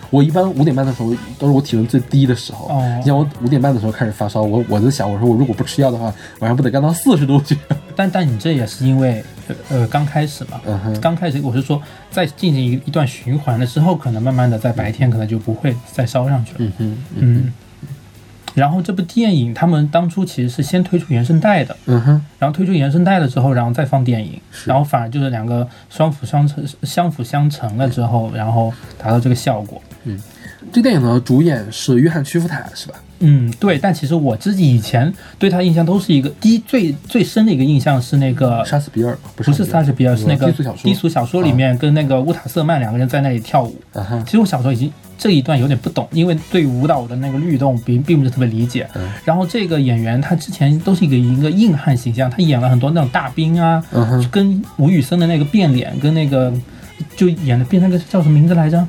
我一般五点半的时候都是我体温最低的时候。哦你像我五点半的时候开始发烧，我我在想，我说我如果不吃药的话，晚上不得干到四十度去？但但你这也是因为呃呃刚开始嘛，刚开始我是说，在进行一一段循环了之后，可能慢慢的在白天可能就不会再烧上去了。嗯哼，嗯。然后这部电影他们当初其实是先推出原声带的，嗯哼，然后推出原声带了之后，然后再放电影，然后反而就是两个双辅相成、相辅相成了之后，然后达到这个效果。这电影的主演是约翰·屈服塔，是吧？嗯，对。但其实我自己以前对他的印象都是一个第一最最深的一个印象是那个杀死比尔不不是莎士比尔，是那个低俗小说。低俗小说里面跟那个乌塔瑟曼两个人在那里跳舞。啊，其实我小时候已经这一段有点不懂，因为对舞蹈的那个律动并并不是特别理解。嗯然后这个演员他之前都是一个一个硬汉形象，他演了很多那种大兵啊，嗯，跟吴宇森的那个变脸，跟那个就演的变那个叫什么名字来着？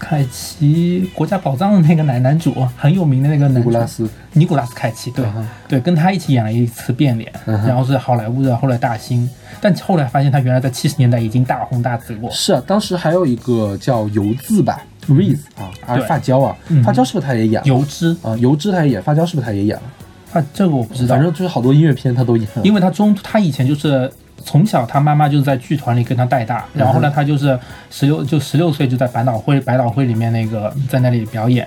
斯凯奇国家宝藏的那个男男主，很有名的那个男主尼古拉斯，尼古拉斯凯奇，对、嗯对，跟他一起演了一次变脸，嗯然后是好莱坞的后来大星，但后来发现他原来在七十年代已经大红大紫过。是啊，当时还有一个叫油渍吧 r e e z 啊，还是发胶啊？嗯发胶是不是他也演了？油脂啊，油脂他也演，发胶是不是他也演了？啊，这个我不知道反，正就是好多音乐片他都演了。因为他中他以前就是从小他妈妈就是在剧团里跟他带大，然后后来他就是十六就十六岁就在百老汇百老汇里面那个在那里表演，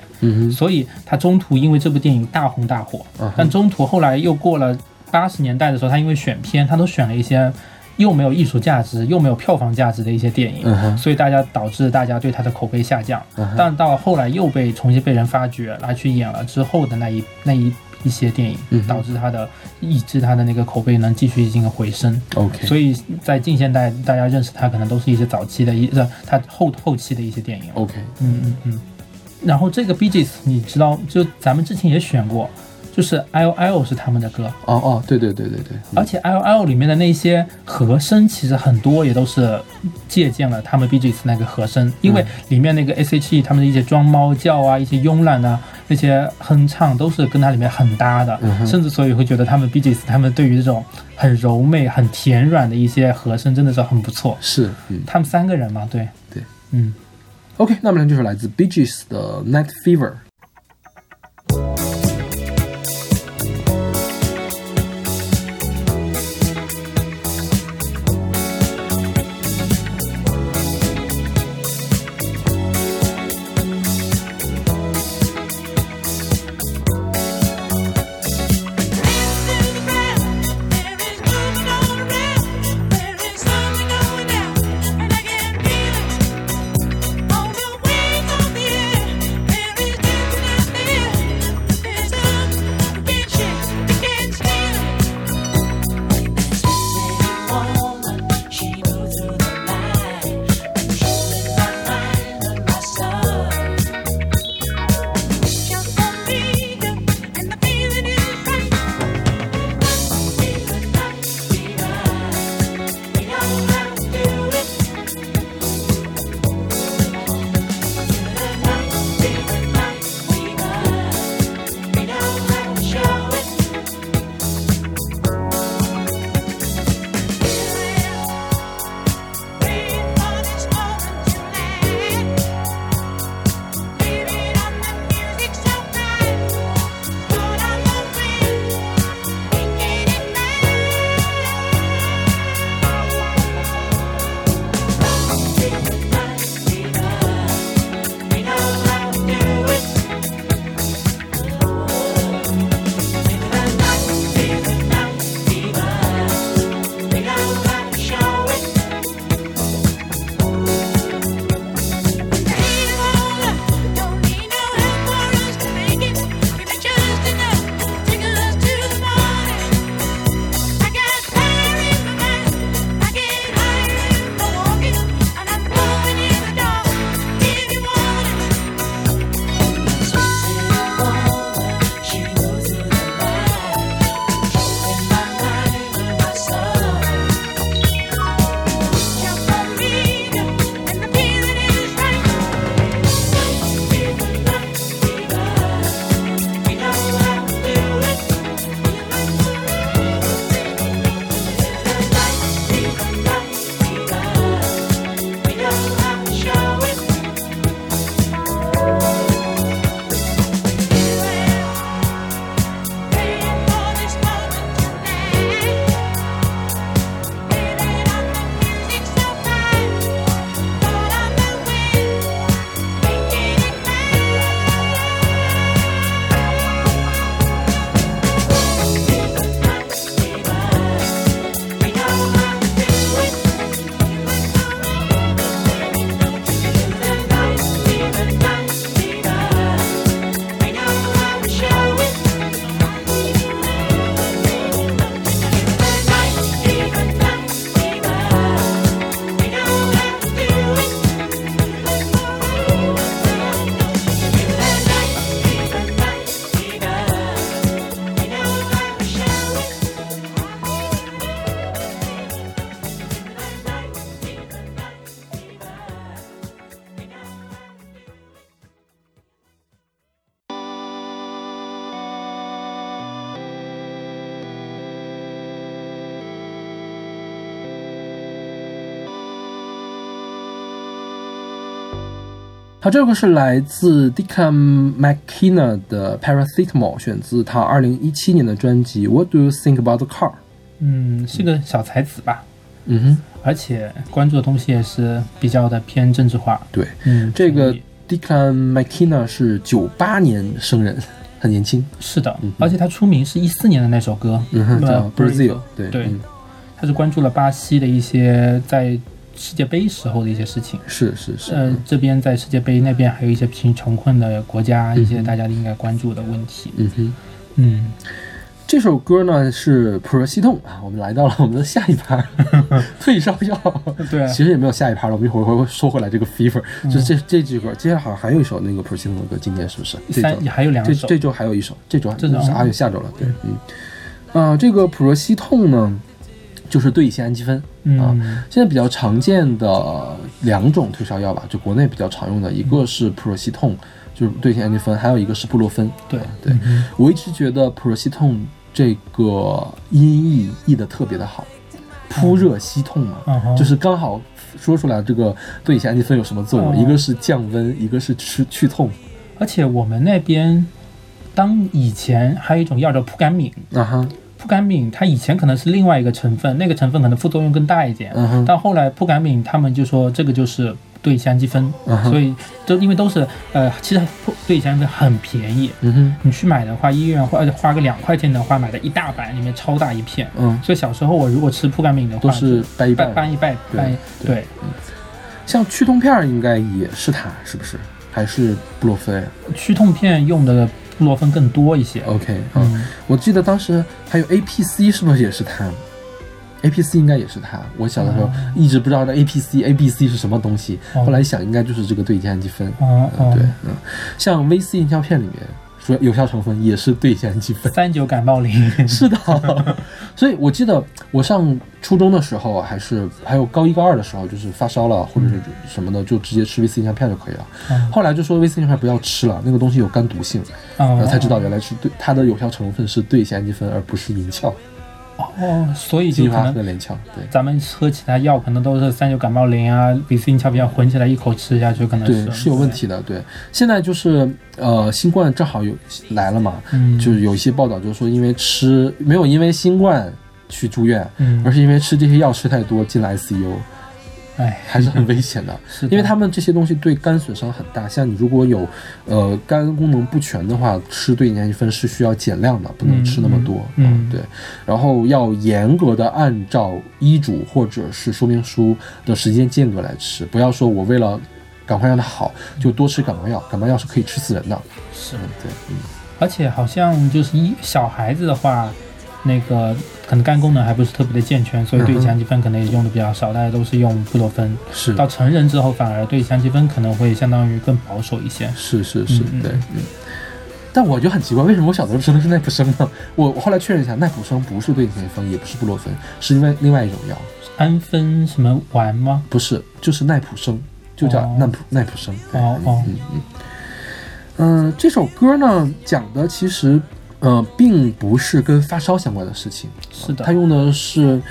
所以他中途因为这部电影大红大火。嗯，但中途后来又过了八十年代的时候，他因为选片，他都选了一些又没有艺术价值又没有票房价值的一些电影，嗯所以大家导致大家对他的口碑下降。嗯但到后来又被重新被人发掘，来去演了之后的那一那一一些电影，嗯导致他的抑制他的那个口碑能继续进行回升。OK，所以在近现代，大家认识他可能都是一些早期的一呃他后后期的一些电影。OK，嗯嗯嗯。然后这个 B G S 你知道，就咱们之前也选过，就是 I O I O 是他们的歌，哦哦，对对对对对，而且 I O I O 里面的那些和声，其实很多也都是借鉴了他们 B G S 那个和声，因为里面那个 S H E 他们的一些装猫叫啊，一些慵懒啊，那些哼唱都是跟它里面很搭的，嗯甚至所以会觉得他们 B G S 他们对于这种很柔媚、很甜软的一些和声真的是很不错。是，嗯他们三个人嘛，对对，嗯。，OK，那么呢就是来自 Gees 的 Night Fever。好，这个是来自 Declan McKenna 的 Paracetamol，选自他二零一七年的专辑 What Do You Think About the Car？嗯，是个小才子吧，嗯哼，而且关注的东西也是比较的偏政治化。对，嗯，这个所以 Declan McKenna 是九八年生人，很年轻。是的嗯，而且他出名是一四年的那首歌，嗯哼，呃叫 Brazil，对对嗯他是关注了巴西的一些在世界杯时候的一些事情。是是是，呃，这边在世界杯，那边还有一些贫穷困的国家，一些大家应该关注的问题。嗯哼。嗯，这首歌呢是普热西痛啊，我们来到了我们的下一趴，退烧药。对。其实也没有下一趴了，我们一会儿会说回来这个 fever，、就是这这几歌，接下来好像还有一首那个普热西痛的歌，今年是不是？三还有两首，这这周还有一首，这周这周是啊，有下周了，对，嗯，啊、这个普热西痛呢，就是对乙酰氨基酚。啊嗯现在比较常见的两种退烧药吧，就国内比较常用的，一个是普热西痛，就是对乙酰氨基酚，还有一个是布洛芬。对对，我一直觉得普热西痛这个音译译的特别的好，扑热息痛嘛，就是刚好说出来这个对乙酰氨基酚有什么作用，哦。一个是降温，一个是吃去痛。而且我们那边，当以前还有一种药叫扑甘敏，啊哈，扑甘敏它以前可能是另外一个成分，那个成分可能副作用更大一点，嗯哼，但后来扑甘敏他们就说这个就是对乙酰氨基酚，嗯所以都因为都是呃，其实扑对乙酰氨基酚很便宜，嗯哼，你去买的话，医院花花个两块钱的话，买的一大板，里面超大一片。嗯，所以小时候我如果吃扑甘敏的话，都是掰一半。掰掰一掰对掰对对。像去痛片儿应该也是它，是不是？还是布洛芬？去痛片用的布洛芬更多一些。？OK，嗯，嗯，我记得当时还有 APC 是不是也是他？APC 应该也是他。我小的时候哦一直不知道这 APC、ABC 是什么东西，哦后来一想应该就是这个对乙酰氨基酚。哦嗯，对，嗯，像 VC 银胶片里面说有效成分也是对乙酰氨基酚。三九感冒灵。是的，所以我记得我上初中的时候，还是还有高一高二的时候，就是发烧了或者是什么的，就直接吃维 C 银胶片就可以了。嗯后来就说维 C 银胶片不要吃了，那个东西有肝毒性，然哦后才知道原来是对它的有效成分是对乙酰氨基酚，而不是银翘、哦，所以就可能。对。咱们喝其他药可能都是三九感冒灵啊、比斯灵荟片混起来一口吃下去，可能对，是是有问。题的。对，现在就是呃，新冠正好有来了嘛，嗯，就是有一些报道就是说，因为吃没有因为新冠去住院，嗯而，是因为吃这些药吃太多进了 ICU，哎，还是很危险的。是的因为他们这些东西对肝损伤很大，像你如果有呃肝功能不全的话，吃对氨基酚是需要减量的，不能吃那么多。嗯嗯对，然后要严格的按照医嘱或者是说明书的时间间隔来吃，不要说我为了赶快让它好就多吃感冒药，感冒药是可以吃死人的。是嗯，对，嗯而且好像就是一小孩子的话，那个可能肝功能还不是特别的健全，所以对乙酰氨基酚可能也用的比较少，大家都是用布洛芬。是到成人之后，反而对乙酰氨基酚可能会相当于更保守一些。是是是，对，嗯。但我就很奇怪，为什么我小时候吃的是奈普生呢？我我后来确认一下，奈普生不是对乙酰氨基酚，也不是布洛芬，是因为另外一种药。氨酚什么丸吗？不是，就是奈普生，就叫哦奈普、奈普生。对哦哦嗯嗯嗯、呃这首歌呢讲的其实呃并不是跟发烧相关的事情，是的他用的是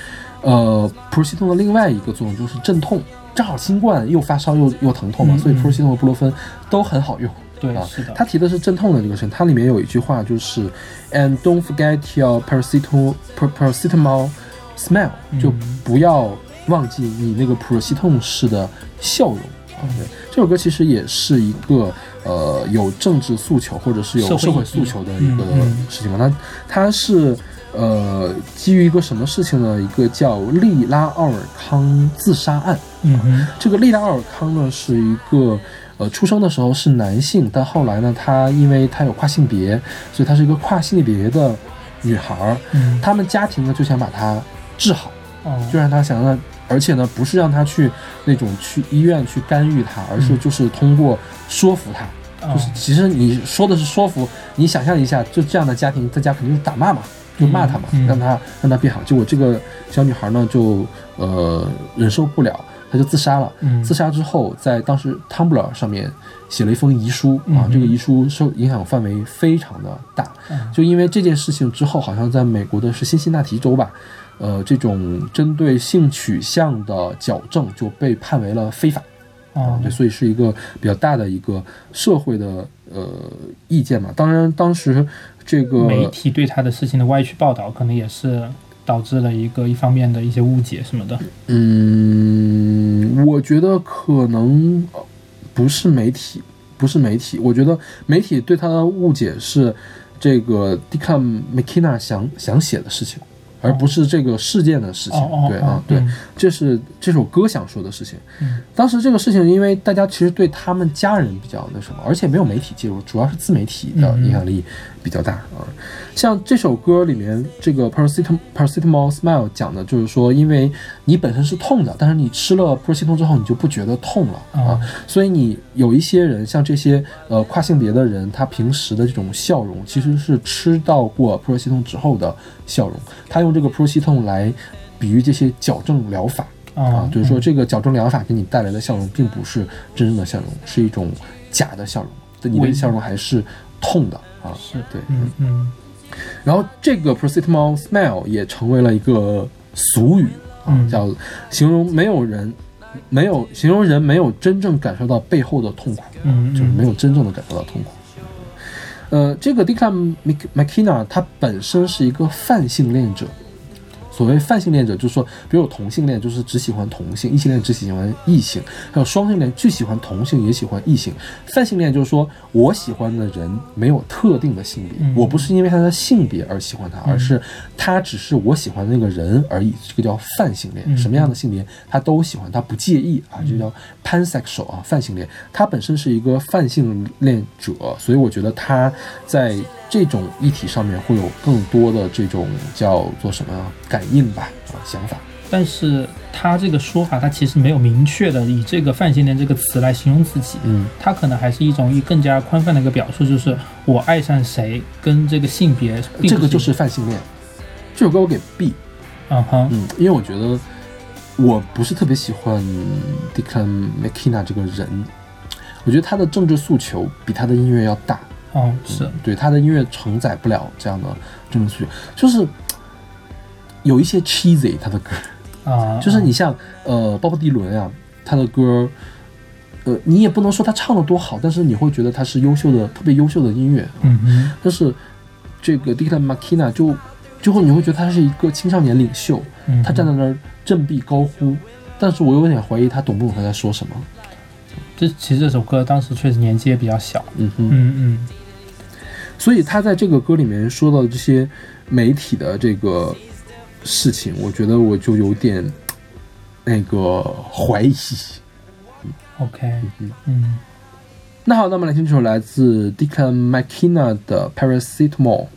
呃普热西痛的另外一个作用，就是镇痛。正好新冠又发烧又又疼痛嘛，嗯所以普热西痛和布洛芬都很好用。对啊，是的。他提的是镇痛的这个事情，它里面有一句话就是，and don't forget your paracetamol par- paracetamol smell，、嗯就不要忘记你那个普热西痛式的笑容。啊，对，这首歌其实也是一个呃有政治诉求或者是有社会诉求的一个事情嘛。那它是呃基于一个什么事情呢？一个叫利拉奥尔康自杀案。嗯哼，这个利拉奥尔康呢是一个呃出生的时候是男性，但后来呢他因为他有跨性别，所以他是一个跨性别的女孩儿。嗯，他们家庭呢就想把她治好，哦，就让她想让她，而且呢不是让他去那种去医院去干预他，而是嗯就是通过说服她。哦就是其实你说的是说服，你想象一下，就这样的家庭在家肯定是打骂嘛，就骂他嘛，让他让他变好。结果这个小女孩呢就呃忍受不了，她就自杀了。嗯自杀之后，在当时 Tumblr 上面写了一封遗书啊嗯，这个遗书受影响范围非常的大。嗯就因为这件事情之后，好像在美国的是辛辛那提州吧，呃，这种针对性取向的矫正就被判为了非法。啊哦，对，所以是一个比较大的一个社会的呃意见嘛。当然，当时这个媒体对他的事情的歪曲报道，可能也是导致了一个一方面的一些误解什么的。嗯，我觉得可能呃不是媒体，不是媒体。我觉得媒体对他的误解是这个 Dicam McKenna 想想写的事情，而不是这个事件的事情。对啊，对，嗯这是这首歌想说的事情。嗯当时这个事情，因为大家其实对他们家人比较那什么，而且没有媒体介入，主要是自媒体的影响力比较大啊。像这首歌里面这个 paracetamol paracetamol smile 讲的就是说，因为你本身是痛的，但是你吃了 paracetamol 之后，你就不觉得痛了啊哦，所以你有一些人，像这些呃跨性别的人，他平时的这种笑容，其实是吃到过 paracetamol 之后的笑容。他用这个 paracetamol 来比喻这些矫正疗法。啊啊，，就是说这个矫正疗法给你带来的笑容，并不是真正的笑容，是一种假的笑容，你的笑容还是痛的啊。是对，嗯嗯然后这个 paracetamol smile 也成为了一个俗语啊，嗯叫形容没有人没有形容人没有真正感受到背后的痛苦，嗯，就是没有真正的感受到痛苦。呃，这个 Declan Mc- McKenna 他本身是一个泛性恋者。所谓泛性恋者，就是说，比如有同性恋，就是只喜欢同性；异性恋只喜欢异性；还有双性恋，既喜欢同性也喜欢异性。泛性恋就是说我喜欢的人没有特定的性别，嗯我不是因为他的性别而喜欢他，而是他只是我喜欢的那个人而已。这个叫泛性恋，嗯什么样的性别他都喜欢，他不介意啊，这叫 pansexual 啊，泛性恋。他本身是一个泛性恋者，所以我觉得他在这种议题上面会有更多的这种叫做什么感应吧啊想法。但是他这个说法，他其实没有明确的以这个泛性恋这个词来形容自己，嗯他可能还是一种一更加宽泛的一个表述，就是我爱上谁跟这个性别这个就是泛性恋。这首歌我给 B，嗯哼嗯，因为我觉得我不是特别喜欢 Declan McKenna 这个人，我觉得他的政治诉求比他的音乐要大。哦是。对他的音乐承载不了这样的这种诉求，就是 有一些 cheesy 他的歌，啊，就是你像呃鲍勃迪伦啊，他的歌，呃你也不能说他唱的多好，但是你会觉得他是优秀的，特别优秀的音乐。嗯哼。但是这个 Declan McKenna 就最后你会觉得他是一个青少年领袖，嗯，他站在那儿振臂高呼，但是我有点怀疑他懂不懂他在说什么。这其实这首歌当时确实年纪也比较小，嗯哼。嗯嗯所以他在这个歌里面说到的这些媒体的这个事情，我觉得我就有点那个怀疑。，OK，嗯嗯。那好，那我们来听这首来自 Declan McKenna 的 Paracetamol。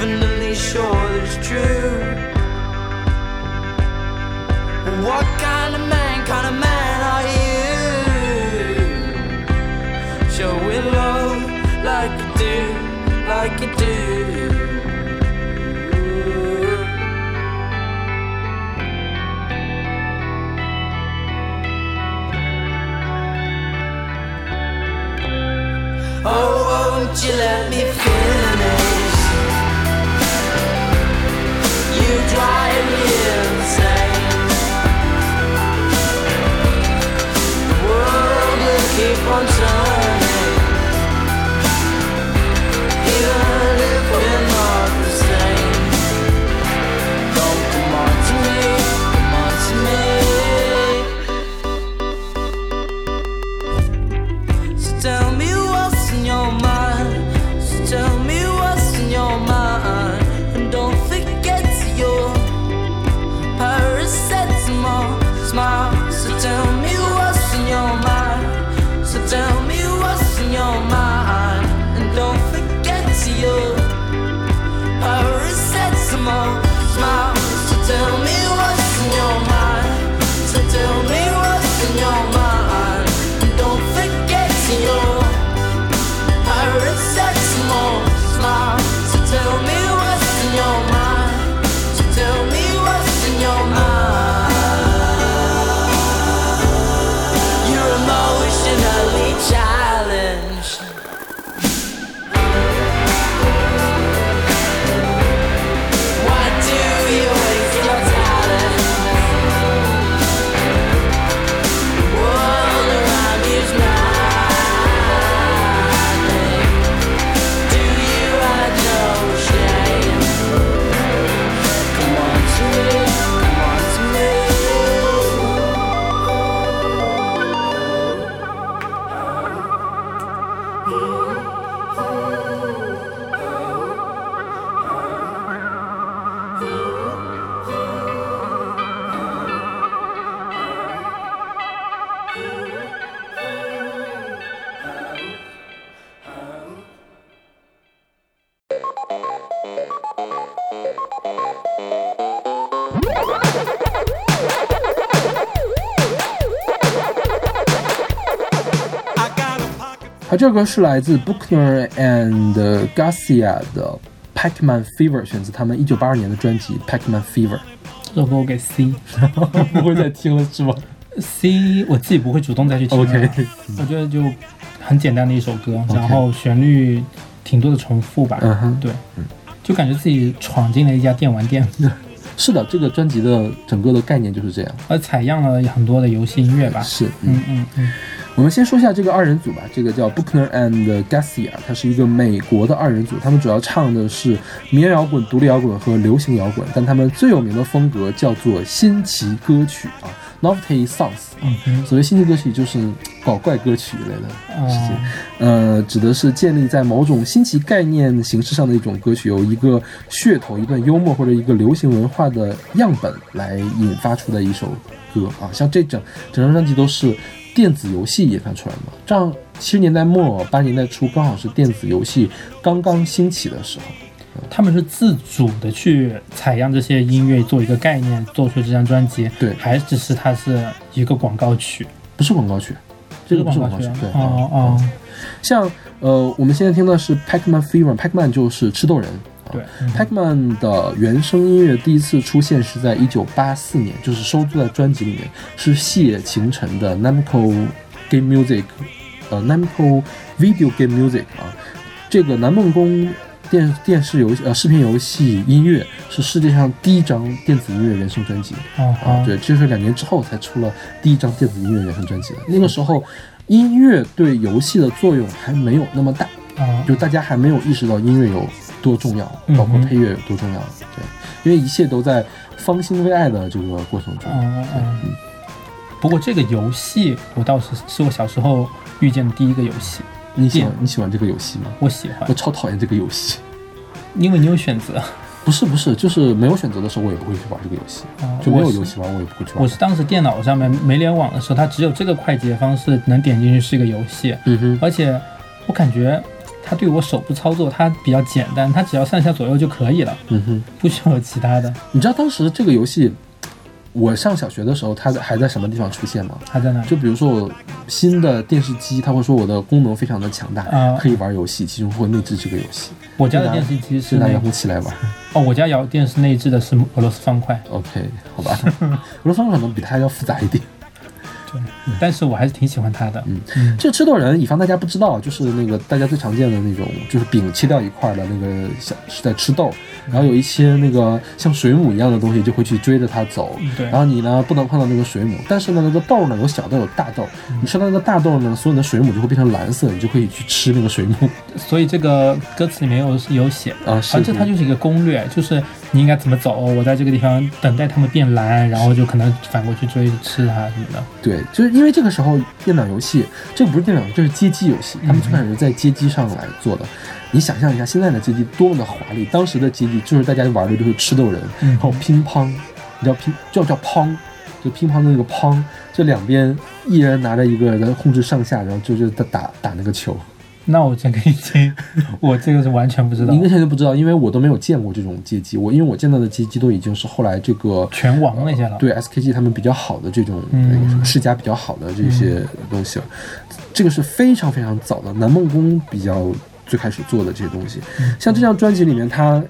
Definitely sure it's true. 它这首歌是来自 Bookner and Garcia 的 Pac-Man Fever，选自他们一九八二年的专辑 Pac-Man Fever。这首歌我给 C。不会再听了是吗 C 我自己不会主动再去听了。？OK，我觉得就很简单的一首歌，然后旋律挺多的重复吧。嗯哼对，就感觉自己闯进了一家电玩店，是的，这个专辑的整个的概念就是这样。而采样了很多的游戏音乐吧。是，嗯嗯嗯嗯，我们先说一下这个二人组吧，这个叫 Buckner and Garcia，它是一个美国的二人组，他们主要唱的是民谣摇滚、独立摇滚和流行摇滚，但他们最有名的风格叫做新奇歌曲啊，Novelty Songs 啊。嗯所谓新奇歌曲就是搞怪歌曲一类的事情，啊呃，指的是建立在某种新奇概念形式上的一种歌曲，由一个噱头、一段幽默或者一个流行文化的样本来引发出的一首歌啊。像这整整张专辑都是电子游戏研发出来了嘛，这样七十年代末八十年代初刚好是电子游戏刚刚兴起的时候。他们是自主的去采样这些音乐，做一个概念，做出这张专辑。对还只是它是一个广告曲，不是广告曲，这个不是广告曲啊。广告曲对，哦哦，像呃，我们现在听的是 Pac-Man Fever，Pac-Man 就是吃豆人。啊。对，嗯 Pac-Man 的原声音乐第一次出现是在一九八四年，就是收录在专辑里面，是谢晴晨的 Namco Game Music，呃 Namco Video Game Music 啊，这个南梦宫电电视游戏呃视频游戏音乐是世界上第一张电子音乐原声专辑。啊啊，对，这是两年之后才出了第一张电子音乐原声专辑的。那个时候，音乐对游戏的作用还没有那么大，啊，就大家还没有意识到音乐有多重要，包括配乐有多重要。对，因为一切都在方兴未艾的这个过程中。嗯嗯。不过这个游戏我倒是是我小时候遇见的第一个游戏，你喜欢你喜欢这个游戏吗？我喜欢我，超讨厌这个游戏。因为你有选择。不是不是，就是没有选择的时候，我也不会去玩这个游戏，啊就没有游戏玩，我也不会去玩。我是当时电脑上面没联网的时候，它只有这个快捷方式能点进去是一个游戏，嗯哼，而且我感觉它对我手部操作它比较简单，它只要上下左右就可以了，嗯哼，不需要有其他的。你知道当时这个游戏，我上小学的时候，它还在什么地方出现吗？还在哪？就比如说我新的电视机，它会说我的功能非常的强大，啊可以玩游戏，其中会内置这个游戏，我家的电视机是拿遥控器来玩。哦，我家遥电视内置的是俄罗斯方块，OK，好吧，俄罗斯方块可能比它要复杂一点。对，但是我还是挺喜欢它的。嗯。嗯。这个吃豆人，以防大家不知道，就是那个大家最常见的那种，就是饼切掉一块儿的那个小是在吃豆，然后有一些那个像水母一样的东西就会去追着它走，对。然后你呢不能碰到那个水母，但是呢那个豆呢有小豆有大豆，你吃到那个大豆呢，所有的水母就会变成蓝色，你就可以去吃那个水母。所以这个歌词里面有有写，啊，是而且它就是一个攻略，就是你应该怎么走，我在这个地方等待他们变蓝，然后就可能反过去追吃它什么的。对，就是因为这个时候电脑游戏，这个不是电脑，这是街机游戏，他们最开始是在街机上来做的。你想象一下，现在的街机多么的华丽，当时的街机就是大家玩的就是吃豆人，嗯还有乒乓，你知道乒叫叫乓，就乒乓的那个乓，这两边一人拿着一个人控制上下，然后就是在打打那个球。那我这个已经，我这个是完全不知道你。应该都不知道，因为我都没有见过这种街机，我因为我见到的街机都已经是后来这个拳王那些了，对 SKG 他们比较好的这种嗯世家比较好的这些东西了，这个是非常非常早的，南梦宫比较最开始做的这些东西。像这张专辑里面，它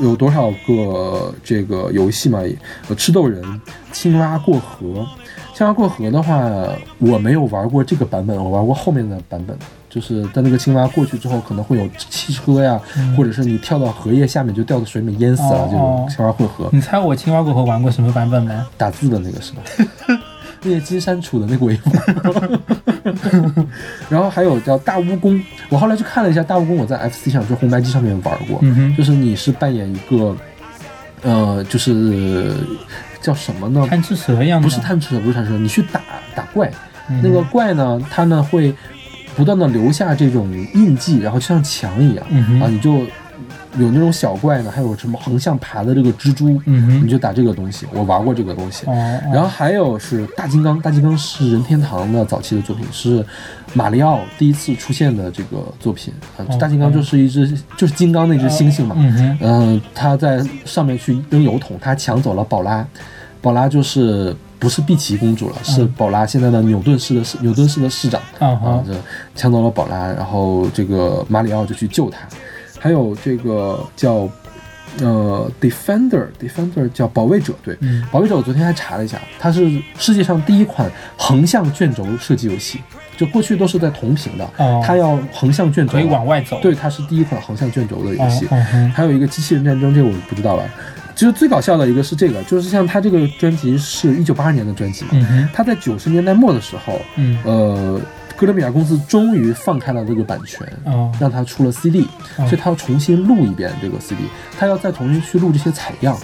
有多少个这个游戏嘛？有吃豆人、青蛙过河。青蛙过河的话，我没有玩过这个版本，我玩过后面的版本。就是在那个青蛙过去之后，可能会有汽车呀，或者是你跳到荷叶下面就掉到水里面淹死了，哦这种哦青蛙过河。你猜我青蛙过河玩过什么版本吗？打字的那个是吧？那些金山楚的那个我也玩，然后还有叫大蜈蚣，我后来去看了一下大蜈蚣，我在 FC 上就红白机上面玩过，嗯哼，就是你是扮演一个，呃，就是叫什么呢？贪吃蛇一样的，不是贪吃蛇，不是贪吃蛇，你去打打怪，嗯那个怪呢，它呢会不断的留下这种印记，然后就像墙一样，嗯啊，你就有那种小怪呢，还有什么横向爬的这个蜘蛛，嗯你就打这个东西，我玩过这个东西。然后还有是大金刚，大金刚是任天堂的早期的作品，是马里奥第一次出现的这个作品啊。大金刚就是一只就是金刚那只猩猩嘛，嗯、他在上面去扔油桶，他抢走了宝拉，宝拉就是不是碧琪公主了，是宝拉现在的纽顿市的市纽顿市的市长啊啊，，这抢走了宝拉，然后这个马里奥就去救他，还有这个叫呃 Defender Defender 叫保卫者，对，嗯保卫者我昨天还查了一下，它是世界上第一款横向卷轴射击游戏，就过去都是在同屏的，哦它要横向卷轴，可以往外走，对，它是第一款横向卷轴的游哦，戏。还有一个机器人战争，这个我不知道了。其实最搞笑的一个是这个，就是像他这个专辑是一九八二年的专辑嘛，嗯哼，它在九十年代末的时候，嗯。呃，哥伦比亚公司终于放开了这个版权，哦。让他出了 CD，哦。所以他要重新录一遍这个 CD，他要再重新去录这些采样。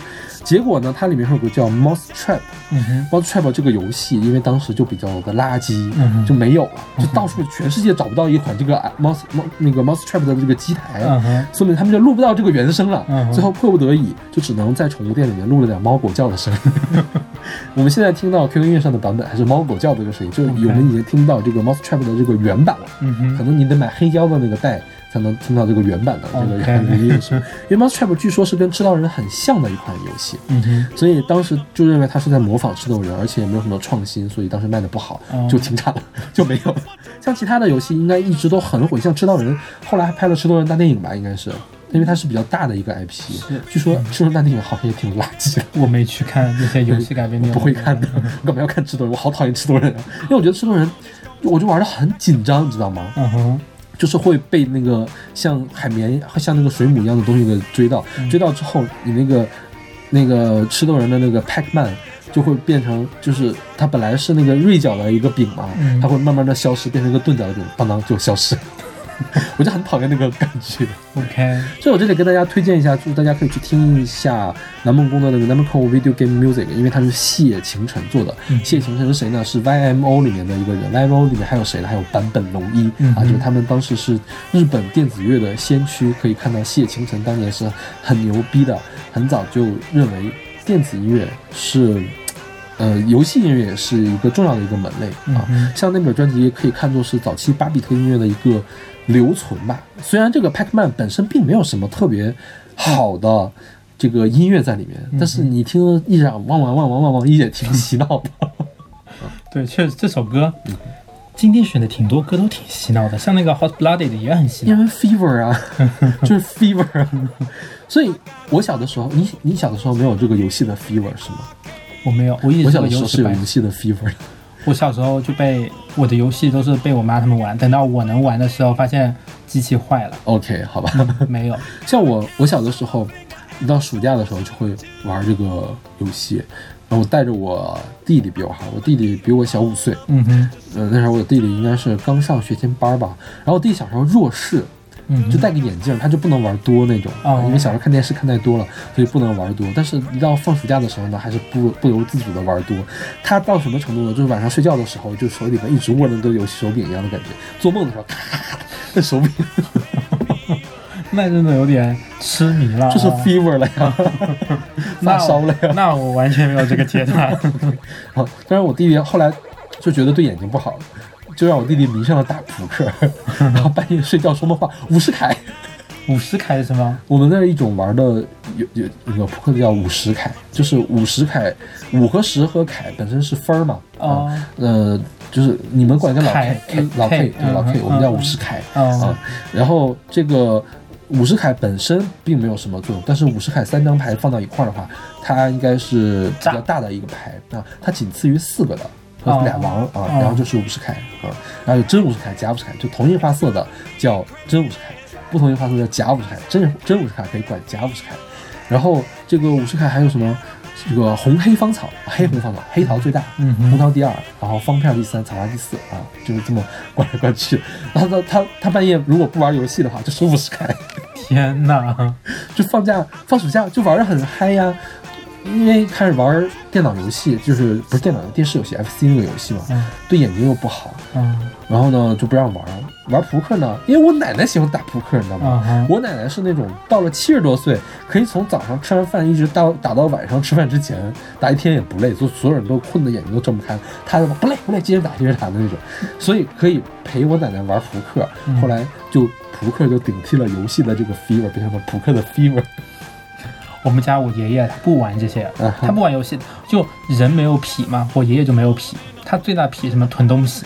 结果呢，它里面有个叫 Mouse Trap，嗯哼，Mouse Trap 这个游戏，因为当时就比较的垃圾，嗯哼就没有了，就到处全世界找不到一款这个 Mouse 那个 Mouse Trap 的这个机台，嗯哼，说明他们就录不到这个原声了。嗯哼最后迫不得已，就只能在宠物店里面录了点猫狗叫的声音。我们现在听到 QQ 音乐上的版本还是猫狗叫的这个声音，就是我们已经听到这个 Mouse Trap 的这个原版了。嗯哼，可能你得买黑胶的那个带才能听到这个原版的这个原音乐声。因为 Mouse Trap 据说是跟吃豆人很像的一款游戏，嗯哼，所以当时就认为它是在模仿吃豆人，而且也没有什么创新，所以当时卖的不好哦，就停产了，就没有了。像其他的游戏应该一直都很火，像吃豆人后来还拍了吃豆人大电影吧，应该是。因为它是比较大的一个 IP，据说吃豆人大电影好像也挺垃圾的，我没去看那些游戏改编的，不会看的。我 干嘛要看吃豆人？我好讨厌吃豆人啊！因为我觉得吃豆人，我就玩的很紧张，你知道吗？嗯哼，就是会被那个像海绵、像那个水母一样的东西给追到，嗯追到之后，你那个那个吃豆人的那个 Pac-Man 就会变成，就是它本来是那个锐角的一个饼嘛，嗯它会慢慢的消失，变成一个钝角的饼，当当就消失。我就很讨厌那个感觉，，OK，所以我这里跟大家推荐一下，就是大家可以去听一下南梦宫的那个 Namco Video Game Music，因为它是谢晴晨做的。嗯谢晴晨是谁呢？是 YMO 里面的一个人，YMO 里面还有谁呢？还有坂本龙一、嗯啊，就是他们当时是日本电子乐的先驱，可以看到谢晴晨当年是很牛逼的。很早就认为电子音乐是，呃，游戏音乐是一个重要的一个门类啊。嗯像那本专辑可以看作是早期巴比特音乐的一个留存吧。虽然这个 Pac-Man 本身并没有什么特别好的这个音乐在里面，但是你听了一场汪汪汪汪汪汪，也挺洗脑的。对，确实这首歌，今天选的挺多歌都挺洗脑的，像那个 Hot Blooded 也很洗脑。因为 fever 啊，就是 fever 啊。所以我小的时候，你你小的时候没有这个游戏的 fever 是吗？我没有，我一直是个我小的时候。是有游戏的 fever 的。我小时候就被我的游戏都是被我妈他们玩，等到我能玩的时候，发现机器坏了，OK，好吧。没有。像我，我小的时候，一到暑假的时候就会玩这个游戏，然后我带着我弟弟比我好，我弟弟比我小五岁，嗯哼，呃，那时候我弟弟应该是刚上学前班吧，然后我弟小时候弱视，嗯，就戴个眼镜，他就不能玩多那种，啊因为小时候看电视看太多了，所以不能玩多。但是一到放暑假的时候呢，还是不不由自主的玩多。他到什么程度呢？就是晚上睡觉的时候，就手里面一直握着个游戏手柄一样的感觉，做梦的时候咔，那手柄 那真的有点痴迷了啊，就是 fever 了呀，那发烧了呀。那我完全没有这个阶段。啊，当然我弟弟后来就觉得对眼睛不好，就让我弟弟迷上了打扑克，然后半夜睡觉说梦话。五十凯。五十凯是吗？我们那一种玩的有有那个扑克叫五十凯，就是五十凯，五和十和凯本身是分儿嘛，哦。啊，呃，就是你们管叫老凯 K，嗯老 K 对老 K，嗯我们叫嗯五十凯。哦。啊，然后这个。五十凯本身并没有什么作用，但是五十凯三张牌放到一块儿的话，它应该是比较大的一个牌。啊，它仅次于四个的，和哦俩王啊，哦然后就是五十凯啊，然后有真五十凯、假五十凯，就同一花色的叫真五十凯，不同一花色叫假五十凯，真真五十凯可以管假五十凯。然后这个五十凯还有什么？这个红黑芳草，黑红芳草，黑桃最大，嗯红桃第二，然后方片第三，草花第四啊，就是这么 管来管去。然后他他他半夜如果不玩游戏的话，就收五十凯，天哪！就放假放暑假就玩的很嗨呀。因为开始玩电脑游戏，就是不是电脑电视游戏 FC 那个游戏嘛，嗯对眼睛又不好，嗯然后呢就不让玩儿。玩扑克呢，因为我奶奶喜欢打扑克，你知道吗？我奶奶是那种到了七十多岁，可以从早上吃完饭一直到打到晚上吃饭之前，打一天也不累，就所有人都困得眼睛都睁不开，她不累不累，接着打接着打的那种，所以可以陪我奶奶玩扑克。嗯后来就扑克就顶替了游戏的这个 fever，变成了扑克的 fever。我们家我爷爷他不玩这些，他不玩游戏，就人没有痞嘛，我爷爷就没有痞，他最大痞什么囤东西，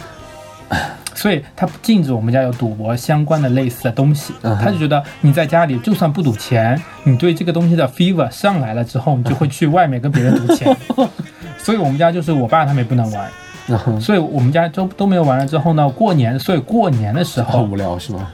所以他禁止我们家有赌博相关的类似的东西。他就觉得你在家里就算不赌钱，你对这个东西的 fever 上来了之后，你就会去外面跟别人赌钱。所以我们家就是我爸他们也不能玩，所以我们家都都没有玩了之后呢，过年，所以过年的时候好无聊是吗？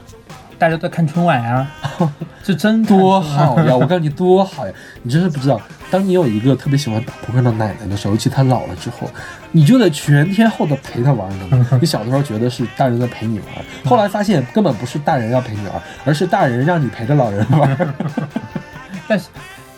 大家都看春晚啊，这真多好呀！我告诉你多好呀！你真是不知道，当你有一个特别喜欢打扑克的奶奶的时候，尤其她老了之后，你就得全天候的陪她玩呢。你小的时候觉得是大人在陪你玩，后来发现根本不是大人要陪你玩，而是大人让你陪着老人玩。但是，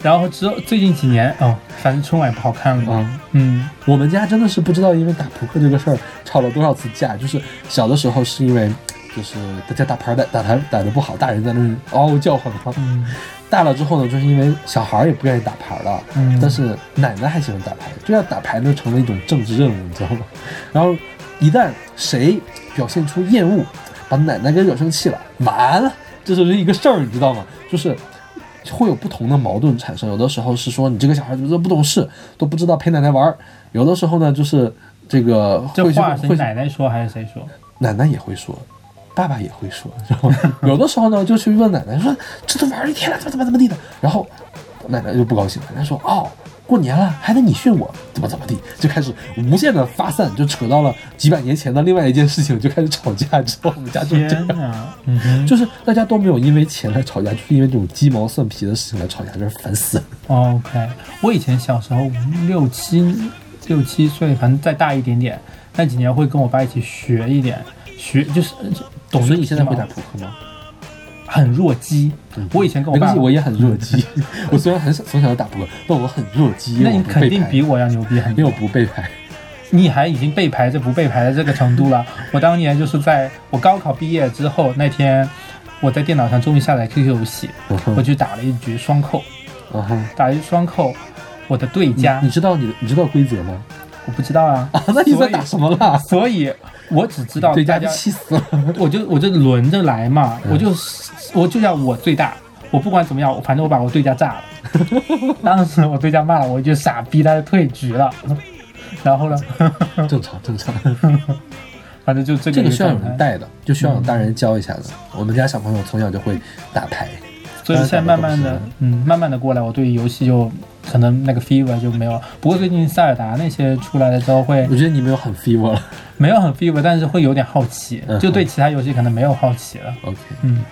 然后之后最近几年哦，反正春晚也不好看了。嗯，嗯我们家真的是不知道因为打扑克这个事儿吵了多少次架。就是小的时候是因为，就是大家打牌打打牌打的不好，大人在那儿嗷嗷叫唤嘛。嗯大了之后呢，就是因为小孩儿也不愿意打牌了，嗯但是奶奶还喜欢打牌，这样打牌呢成了一种政治任务，你知道吗？然后一旦谁表现出厌恶，把奶奶给惹生气了，完了，这就是一个事儿，你知道吗？就是会有不同的矛盾产生。有的时候是说你这个小孩怎么这么不懂事，都不知道陪奶奶玩儿；有的时候呢，就是这个这话是奶奶说还是谁说？奶奶也会说，爸爸也会说，然后有的时候呢就去问奶奶说这都玩一天了，怎么怎么怎么地的，然后奶奶就不高兴了，奶奶说哦。过年了，还得你训我，怎么怎么地，就开始无限的发散，就扯到了几百年前的另外一件事情，就开始吵架。之后我们家就是这样，嗯就是大家都没有因为钱来吵架，就是因为这种鸡毛蒜皮的事情来吵架，真是烦死了。OK，我以前小时候六七六七岁，反正再大一点点，那几年会跟我爸一起学一点，学就是呃懂得你现在会打扑克吗？很弱鸡。我以前跟我爸没关系，，我也很弱鸡。我虽然很小从小就打扑克，但我很弱鸡，那你肯定比我要牛逼很多因为我。不背牌。你还已经背牌这不背牌的这个程度了。我当年就是在我高考毕业之后那天，我在电脑上终于下载 QQ 游戏，我去打了一局双扣，打一双扣，我的对家你知道你的你知道规则吗？我不知道啊，啊，那你在打什么啦？所以我只知道对家就大家，气死了。我就我就轮着来嘛，嗯我就我就要我最大，我不管怎么样，反正我把我对家炸了。当时我对家骂了我一句傻逼，他就退局了。然后呢，正常正常，反正就这个这个需要有人带的，就需要有大人教一下的。我们家小朋友从小就会打牌，所以现在慢慢的嗯，慢慢的过来，我对于游戏就可能那个 fever 就没有了。不过最近塞尔达那些出来的时候会我觉得你没有很 fever 了。没有很 fever，但是会有点好奇嗯，就对其他游戏可能没有好奇了。OK 嗯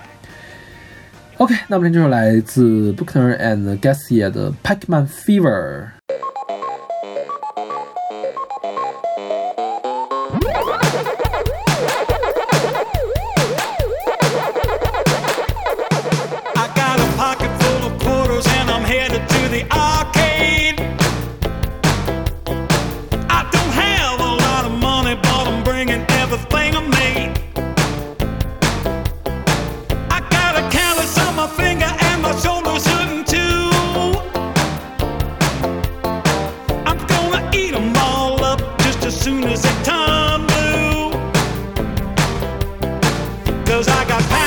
，OK，那么这就是来自 Bookner and Garcia 的 Pac-Man Fever。Cause I got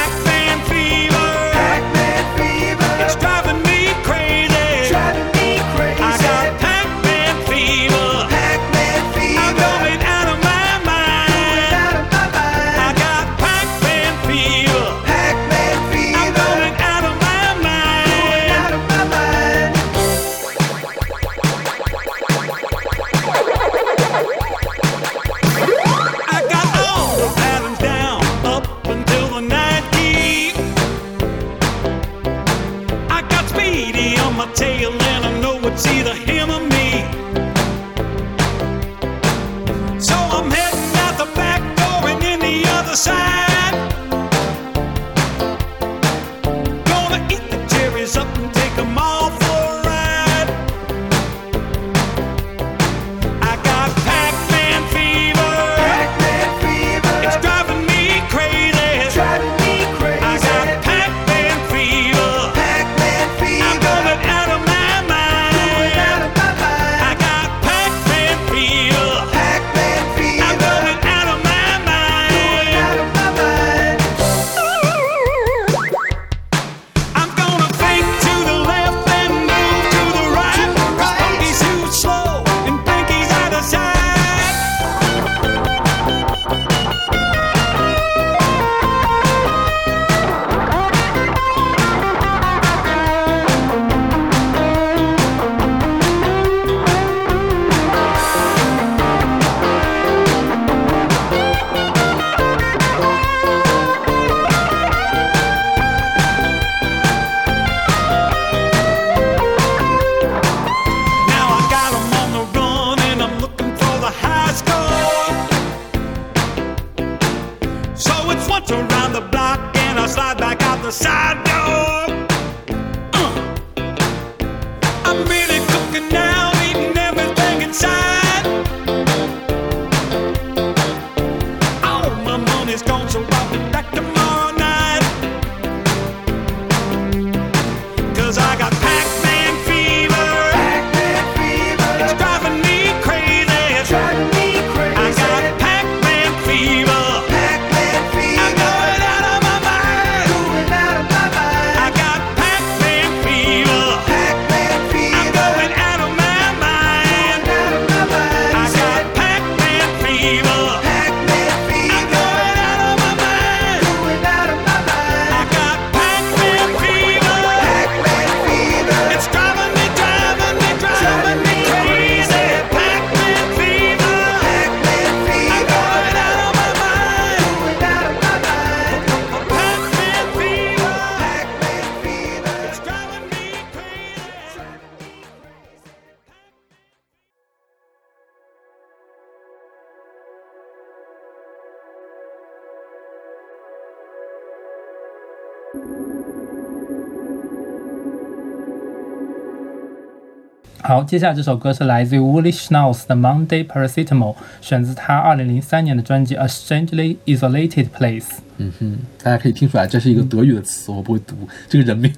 好，接下来这首歌是来自于 Willie Schnauz 的 Monday Paracetamol，选自他二零零三年的专辑《A Strangely Isolated Place》。嗯哼，大家可以听出来，这是一个德语的词，我不会读这个人名。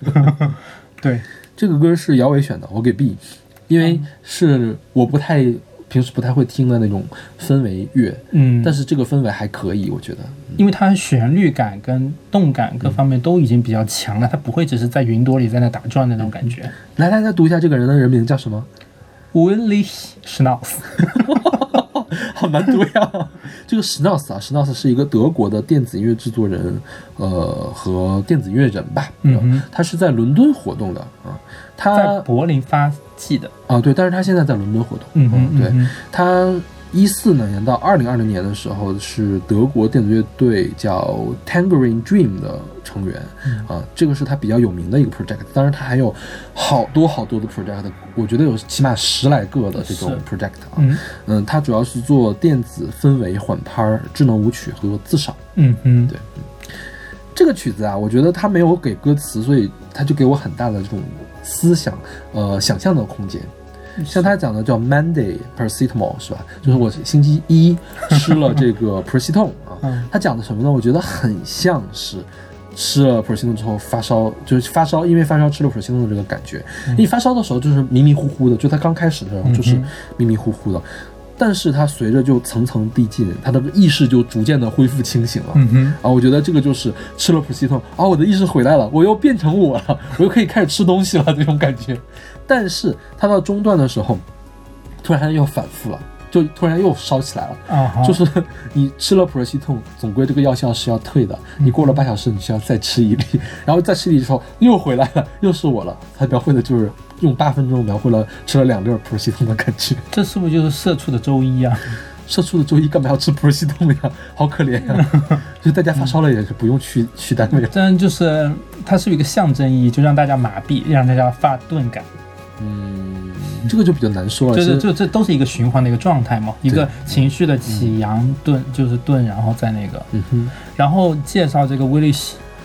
对，这个歌是姚伟选的，我给 B，因为是我不太平时不太会听的那种氛围乐，嗯，但是这个氛围还可以，我觉得。因为它旋律感跟动感各方面都已经比较强了，它不会只是在云朵里在那打转的那种感觉。来，来来读一下这个人的人名叫什么？w i l l i Schnauz，好难读呀！这个 Schnauz 啊，，Schnauz 是一个德国的电子音乐制作人，呃，和电子音乐人吧。嗯哼他是在伦敦活动的啊。他在柏林发迹的。啊，对，但是他现在在伦敦活动。嗯嗯，对他一四年到二零二零年的时候是德国电子乐队叫 Tangerine Dream 的成员、嗯啊，这个是他比较有名的一个 project。当然，他还有好多好多的 project，我觉得有起码十来个的这种 project 啊。嗯嗯，他主要是做电子氛围缓拍、智能舞曲和自赏。嗯嗯，对这个曲子啊，我觉得他没有给歌词，所以他就给我很大的这种思想呃想象的空间。像他讲的叫 Monday paracetamol 是吧？就是我星期一吃了这个 paracetamol 啊嗯。他讲的什么呢？我觉得很像是吃了 paracetamol 之后发烧，就是发烧，因为发烧吃了的这个感觉。你发烧的时候就是迷迷糊糊的，就他刚开始的时候就是迷迷糊糊的。但是他随着就层层递进，他的意识就逐渐的恢复清醒了。嗯哼，啊，我觉得这个就是吃了普西痛啊，我的意识回来了，我又变成我了，我又可以开始吃东西了这种感觉。但是它到中段的时候，突然又反复了，就突然又烧起来了。就是你吃了普热西痛，总归这个药效是要退的。你过了半小时，你需要再吃一粒，然后再吃一粒之后又回来了，又是我了。他描绘的就是用八分钟描绘了吃了两粒普热西痛的感觉。这是不是就是社畜的周一啊？社畜的周一干嘛要吃普热西痛呀？好可怜呀！就大家发烧了也是不用去去单位了。这样就是它是有一个象征意义，就让大家麻痹，让大家发钝感，嗯，这个就比较难说了。就是就这这都是一个循环的一个状态嘛，一个情绪的起扬顿，就是顿，然后再那个，嗯哼，然后介绍这个 Willy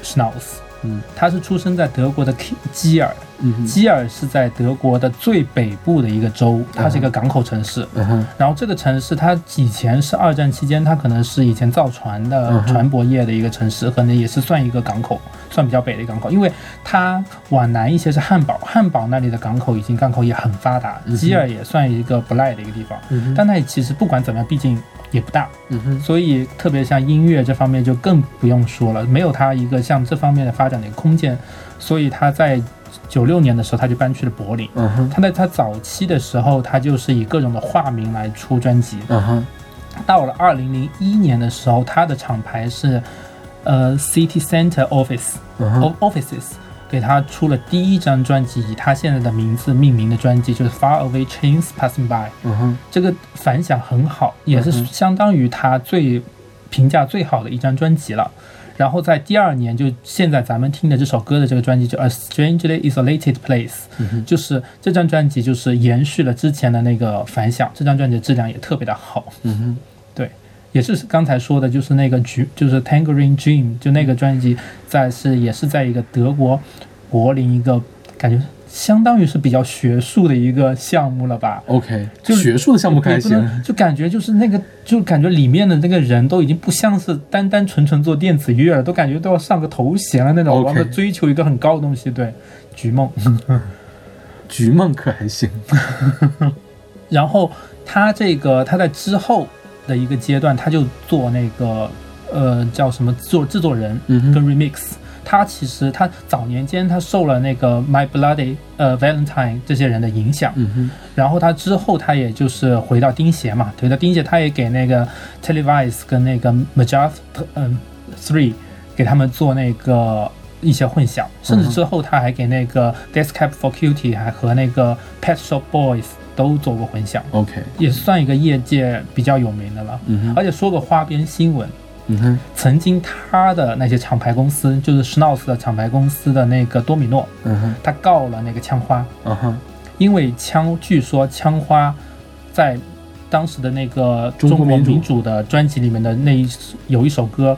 Schnauz，嗯。他是出生在德国的基尔，嗯，基尔是在德国的最北部的一个州，它是一个港口城市。嗯，然后这个城市它以前是二战期间，它可能是以前造船的嗯船舶业的一个城市，可能也是算一个港口，算比较北的港口。因为它往南一些是汉堡，汉堡那里的港口已经港口也很发达，嗯哼。基尔也算一个不赖的一个地方。但它其实不管怎么样，毕竟也不大，嗯哼，所以特别像音乐这方面就更不用说了，没有它一个像这方面的发展的一个空间，所以他在九六年的时候他就搬去了柏林。嗯哼，他在他早期的时候，他就是以各种的化名来出专辑。嗯哼，到了二零零一年的时候，他的厂牌是呃 City Center Office、Offices 给他出了第一张专辑，以他现在的名字命名的专辑，就是 Far Away Chains Passing By。嗯哼，这个反响很好，也是相当于他最评价最好的一张专辑了。然后在第二年，就现在咱们听的这首歌的这个专辑叫《A Strangely Isolated Place》，就是这张专辑就是延续了之前的那个反响，这张专辑的质量也特别的好。嗯哼，对，也是刚才说的，就是那个橘，就是 Tangerine Dream，就那个专辑，在是也是在一个德国柏林一个感觉相当于是比较学术的一个项目了吧。，OK，就学术的项目可还也不能行。就感觉就是那个，就感觉里面的那个人都已经不像是单单纯纯做电子乐了，都感觉都要上个头衔了那种往着追求一个很高的东西。对，菊梦。菊梦可还行。然后他这个他在之后的一个阶段，他就做那个呃叫什么做制作人嗯跟 remix。他其实他早年间他受了那个 My Bloody 呃 Valentine 这些人的影响，嗯哼，然后他之后他也就是回到钉鞋嘛，回到钉鞋，他也给那个 Televise 跟那个 Majath 嗯 Three 给他们做那个一些混响，甚至之后他还给那个 Descap for Cutie 还和那个 Pet Shop Boys 都做过混响，，OK，也算一个业界比较有名的了。嗯哼，而且说个花边新闻，嗯哼，曾经他的那些厂牌公司，就是 Schnauz 的厂牌公司的那个多米诺，嗯哼，他告了那个枪花。嗯哼，因为枪，据说枪花在当时的那个中国民主。的专辑里面的那一有一首歌，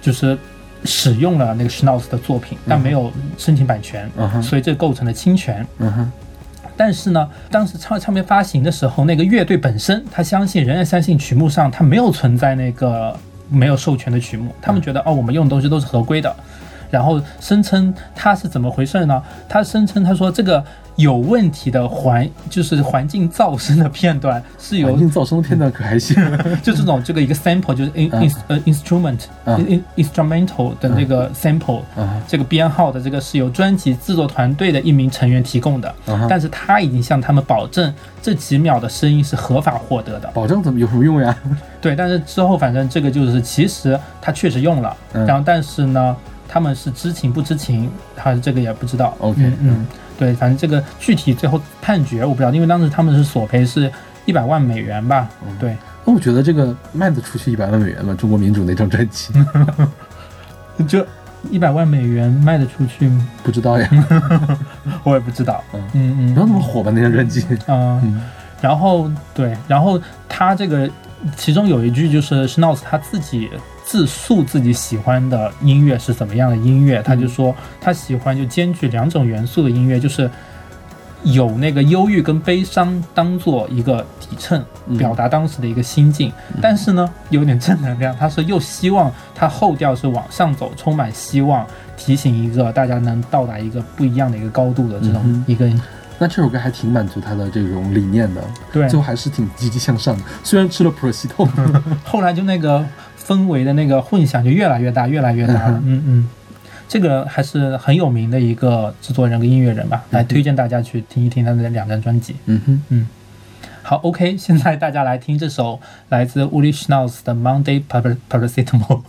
就是使用了那个 Schnauz 的作品，但没有申请版权，嗯哼，所以这构成了侵权。嗯哼，但是呢，当时唱唱片发行的时候，那个乐队本身他相信，仍然相信曲目上它没有存在那个没有授权的曲目，他们觉得哦，我们用的东西都是合规的。然后声称他是怎么回事呢？他声称他说这个有问题的环就是环境噪声的片段是由环境噪声的片段可还行？就这种这个一个 sample 就是 in 嗯 in 呃 instrument instrumental 的那个 sample 嗯这个编号的这个是由专辑制作团队的一名成员提供的。但是他已经向他们保证这几秒的声音是合法获得的。保证怎么有什么用呀？对，但是之后反正这个就是其实他确实用了，嗯。然后但是呢，他们是知情不知情，还是这个也不知道。OK，嗯。嗯，对，反正这个具体最后判决我不知道，因为当时他们是索赔是一百万美元吧？嗯对，那我觉得这个卖得出去一百万美元吗？中国民主那张专辑 就一百万美元卖得出去吗？不知道呀，我也不知道。嗯嗯嗯，没有那么火吧那张专辑？嗯，嗯然后对，然后他这个其中有一句就是 Schnauz 他自己自述自己喜欢的音乐是怎么样的音乐，他就说他喜欢就兼具两种元素的音乐，就是有那个忧郁跟悲伤当做一个底衬，嗯。表达当时的一个心境，但是呢有点正能量，他说又希望他后调是往上走，充满希望，提醒一个大家能到达一个不一样的一个高度的这种一个、那这首歌还挺满足他的这种理念的，对，最后还是挺积极向上的。虽然吃了普罗西痛，后来就那个氛围的那个混响就越来越大，越来越大了。嗯嗯，这个还是很有名的一个制作人跟音乐人吧，来推荐大家去听一听他的两张专辑。嗯哼，嗯好，OK，现在大家来听这首来自 Uli Schnauz 的 Monday Par- Paracetamol。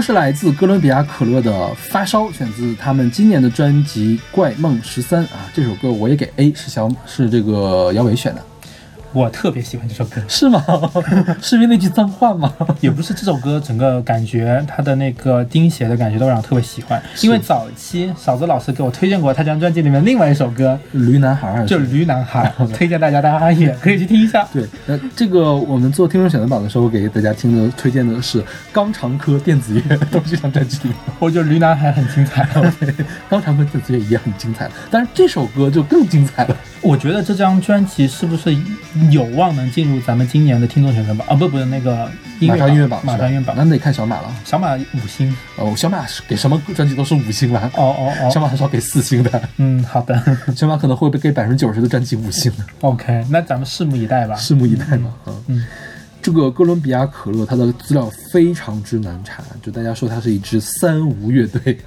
是来自哥伦比亚可乐的《发烧》，选自他们今年的专辑《怪梦十三》啊。这首歌我也给 A，是小是这个姚伟选的，我特别喜欢这首歌，是吗？是因为那句脏话吗？也不是这首歌整个感觉，它的那个钉鞋的感觉都让我特别喜欢。因为早期嫂子老师给我推荐过他这张专辑里面另外一首歌，驴男孩儿就是《驴男孩》，推荐大家大家也可以去听一下。对，那这个我们做听众选择榜的时候，给大家听的推荐的是肛肠科电子乐，都是这张专辑里面。我觉得《驴男孩》很精彩。肛肠科电子乐也很精彩，但是这首歌就更精彩了。我觉得这张专辑是不是有望能进入咱们今年的听众选择榜啊？不，不是那个音乐马上音乐榜，马上音乐榜。那得看小马了。小马五星。哦，小马是给什么专辑都是五星了。哦哦哦。小马很少给四星的。嗯，好的。小马可能会被给百分之九十的专辑五星。OK，那咱们拭目以待吧。拭目以待吧。嗯嗯。这个哥伦比亚可乐，它的资料非常之难查，就大家说它是一支三无乐队。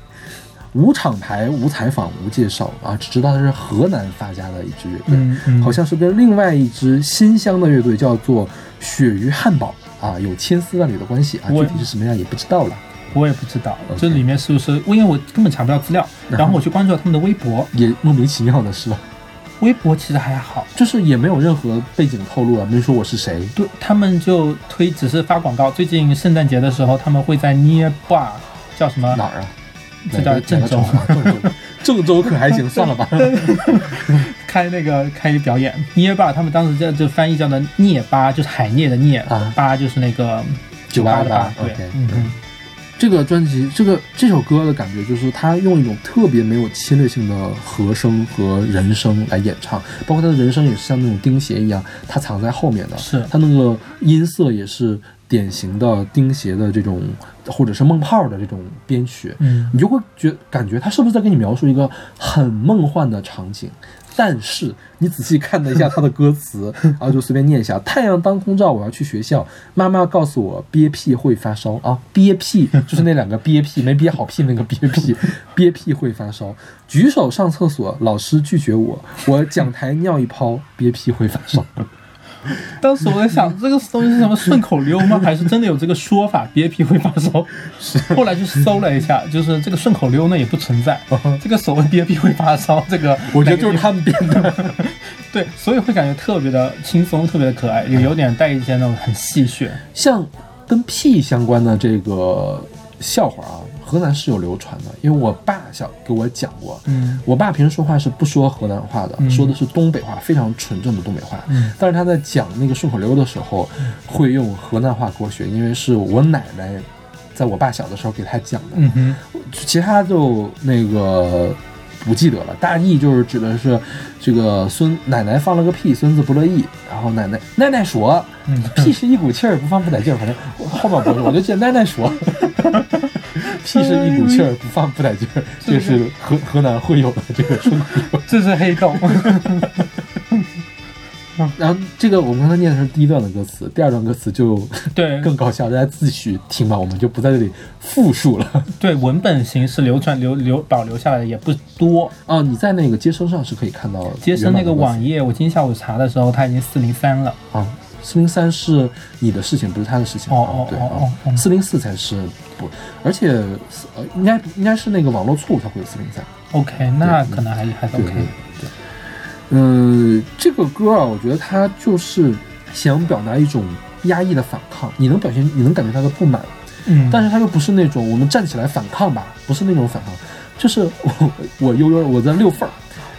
无厂牌、无采访、无介绍啊，只知道它是河南发家的一支乐队，嗯嗯、好像是跟另外一支新乡的乐队叫做鳕鱼汉堡啊有千丝万缕的关系啊，具体是什么样也不知道了。我也不知道，这里面是不是？因为我根本查不到资料，然后我去关注了他们的微博，也莫名其妙的是吧？微博其实还好，就是也没有任何背景透露啊，没说我是谁。对他们就推，只是发广告。最近圣诞节的时候，他们会在 Nearby 叫什么哪儿啊？这叫郑州，郑州，可还行，算了吧。开那个开表演，Nearby 他们当时叫就翻译叫的聂巴，就是海涅的涅，啊，巴就是那个酒吧的吧。对，嗯嗯。这个专辑，这个这首歌的感觉就是他用一种特别没有侵略性的和声和人声来演唱，包括他的人声也是像那种钉鞋一样，他藏在后面的，是他那个音色也是典型的钉鞋的这种，或者是梦泡的这种编曲，嗯，你就会觉感觉他是不是在给你描述一个很梦幻的场景？但是你仔细看了一下他的歌词，然后就随便念一下：太阳当空照，我要去学校。妈妈告诉我憋屁会发烧啊，憋屁就是那两个憋屁没憋好屁那个憋屁，憋屁会发烧。举手上厕所，老师拒绝我，我讲台尿一泡，憋屁会发烧。当时我在想，这个东西是什么顺口溜吗？还是真的有这个说法？憋屁会发烧。后来去搜了一下，就是这个顺口溜呢也不存在。这个所谓憋屁会发烧，这个我觉得就是他们编的。对，所以会感觉特别的轻松，特别的可爱，也有点带一些那种很戏谑。像跟屁相关的这个笑话啊。河南是有流传的，因为我爸小给我讲过，嗯，我爸平时说话是不说河南话的，嗯、说的是东北话，非常纯正的东北话。嗯，但是他在讲那个顺口溜的时候，会用河南话给我学，因为是我奶奶在我爸小的时候给他讲的。嗯哼，其他就那个不记得了，大意就是指的是这个孙奶奶放了个屁，孙子不乐意，然后奶奶奶奶说，嗯，屁是一股气儿，不放不得劲儿，反正后面不是，我就记得奶奶说。屁是一股气儿，不放不带劲儿，这是河河南会有的这个顺口溜。这是黑洞。然后这个我们刚才念的是第一段的歌词，第二段歌词就对更搞笑，大家自己听吧，我们就不在这里复述了。对，文本形式流传留留保留下来的也不多哦。你在那个接生上是可以看到的接生那个网页，我今天下午查的时候，它已经四零三了啊。四零三是你的事情，不是他的事情。哦哦对哦哦，四零四才是不，而且呃，应该应该是那个网络错误才会有四零三。OK，那可能还还是 OK。对，嗯、呃，这个歌啊，我觉得它就是想表达一种压抑的反抗，你能表现，你能感觉他的不满，嗯，但是他又不是那种我们站起来反抗吧，不是那种反抗，就是我我悠悠我在溜缝儿，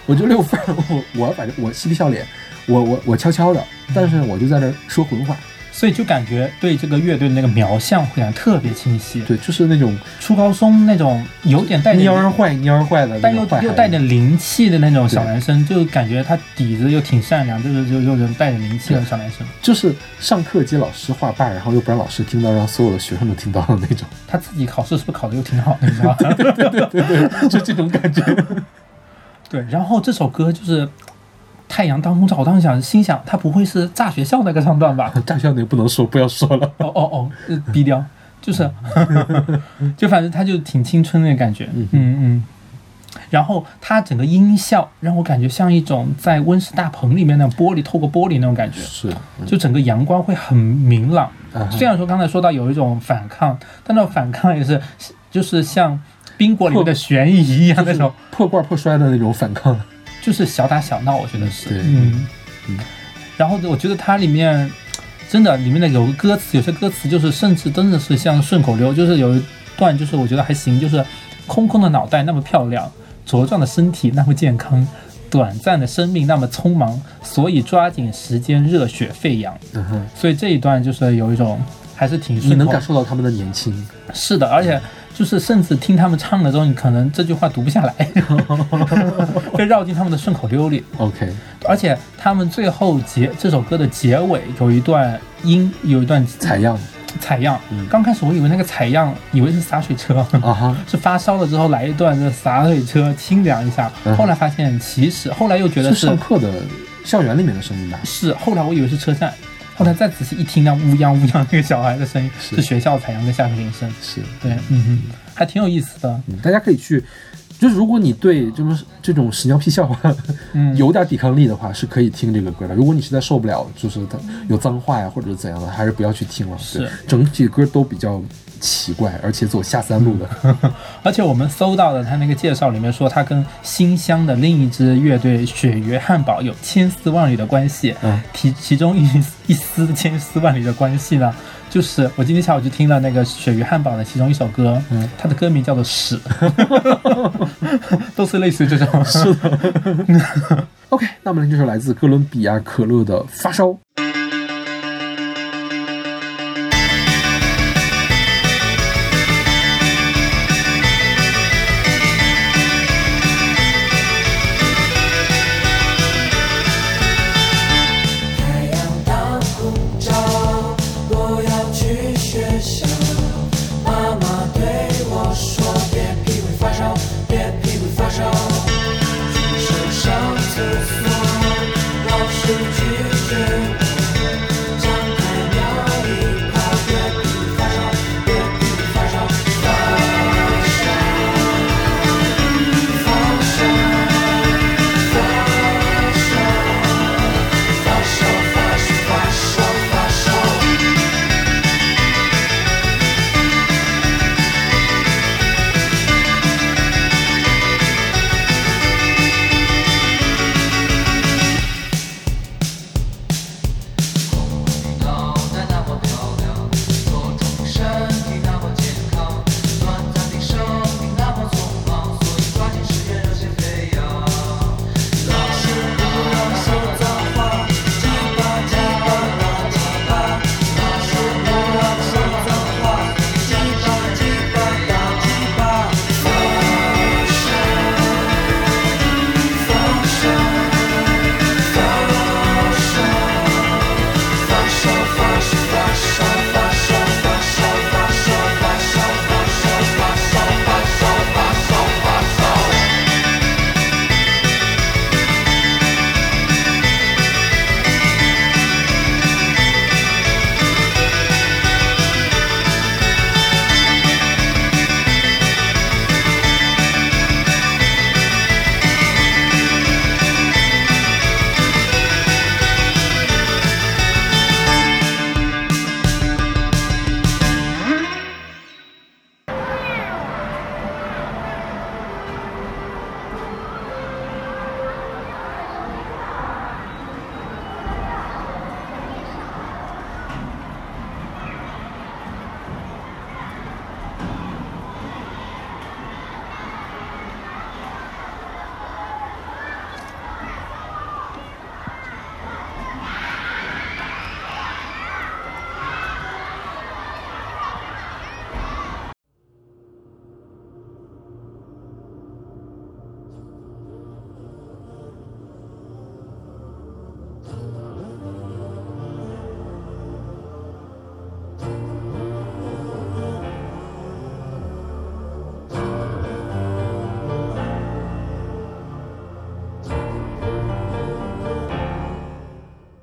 我就溜缝儿，我我反正我嬉皮笑脸。我我我悄悄的，但是我就在这说混话，所以就感觉对这个乐队的那个描像会感觉特别清晰。对，就是那种初高中那种有点带蔫儿坏蔫儿坏的，但又又带点灵气的那种小男生，就感觉他底子又挺善良，就是就就能带点灵气的小男生。就是上课接老师话霸，然后又不让老师听到，让所有的学生都听到的那种。他自己考试是不是考的又挺好的，你知道吗？对对对对对，就这种感觉。对，然后这首歌就是。太阳当空照，我当时想，心想他不会是炸学校那个唱段吧？炸学校那个不能说，不要说了。哦哦哦，低调，就是，就反正他就挺青春的感觉，嗯嗯。然后他整个音效让我感觉像一种在温室大棚里面那种玻璃透过玻璃那种感觉，是，就整个阳光会很明朗，嗯虽然说刚才说到有一种反抗，但那种反抗也是 就是像冰果里面的悬疑一样那种，破罐破摔的那种反抗。就是小打小闹，我觉得是，对嗯嗯然后我觉得它里面真的里面的有个歌词，有些歌词就是甚至真的是像顺口溜，就是有一段就是我觉得还行，就是空空的脑袋那么漂亮，茁壮的身体那么健康。短暂的生命那么匆忙，所以抓紧时间热血沸扬。嗯哼，所以这一段就是有一种还是挺你能感受到他们的年轻。是的，而且就是甚至听他们唱的时候，你可能这句话读不下来，会绕进他们的顺口溜里。OK，而且他们最后结这首歌的结尾有一段音，有一段采样采样嗯。刚开始我以为那个采样，以为是洒水车，啊哈，是发烧了之后来一段这洒水车清凉一下嗯。后来发现其实后来又觉得是是上课的校园里面的声音吧？是，后来我以为是车站。后来再仔细一听，那乌泱乌泱那个小孩的声音是是学校采样的下课铃声，是，对，嗯哼，还挺有意思的。嗯，大家可以去。就是如果你对这种这种屎尿屁笑话嗯 有点抵抗力的话，是可以听这个歌的。如果你实在受不了，就是它有脏话呀或者怎样的，还是不要去听了。是，整体歌都比较奇怪，而且走下三路的。而且我们搜到的他那个介绍里面说，他跟新乡的另一支乐队鳕鱼汉堡有千丝万缕的关系。嗯其其中一一丝千丝万缕的关系呢，就是我今天下午就听了那个鳕鱼汉堡的其中一首歌，嗯它的歌名叫做《屎》，都是类似于这种。是的，OK，那我们这首来自哥伦比亚可乐的《发烧》。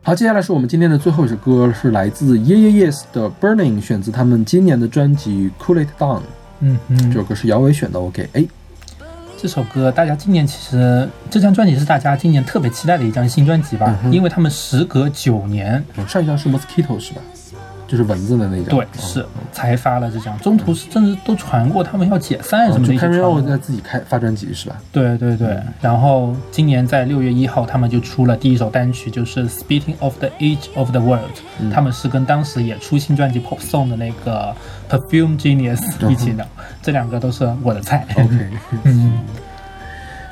好，接下来是我们今天的最后一首歌，是来自 Yeah Yeah Yes 的《Burning》，选自他们今年的专辑《Cool It Down》。嗯嗯这，首歌是姚伟选的，OK，哎。这首歌大家今年其实这张专辑是大家今年特别期待的一张新专辑吧，嗯因为他们时隔九年，嗯上一张是 Mosquito 是吧？就是文字的那张。对，是才发了这张，中途是甚至都传过他们要解散什么的一些 Carry 传 O。在自己开发专辑是吧？对对对，嗯然后今年在六月一号，他们就出了第一首单曲，就是《Speaking of the Edge of the World》，他嗯们是跟当时也出新专辑 Pop Song 的那个 Perfume Genius 一起的，这两个都是我的菜。OK，嗯，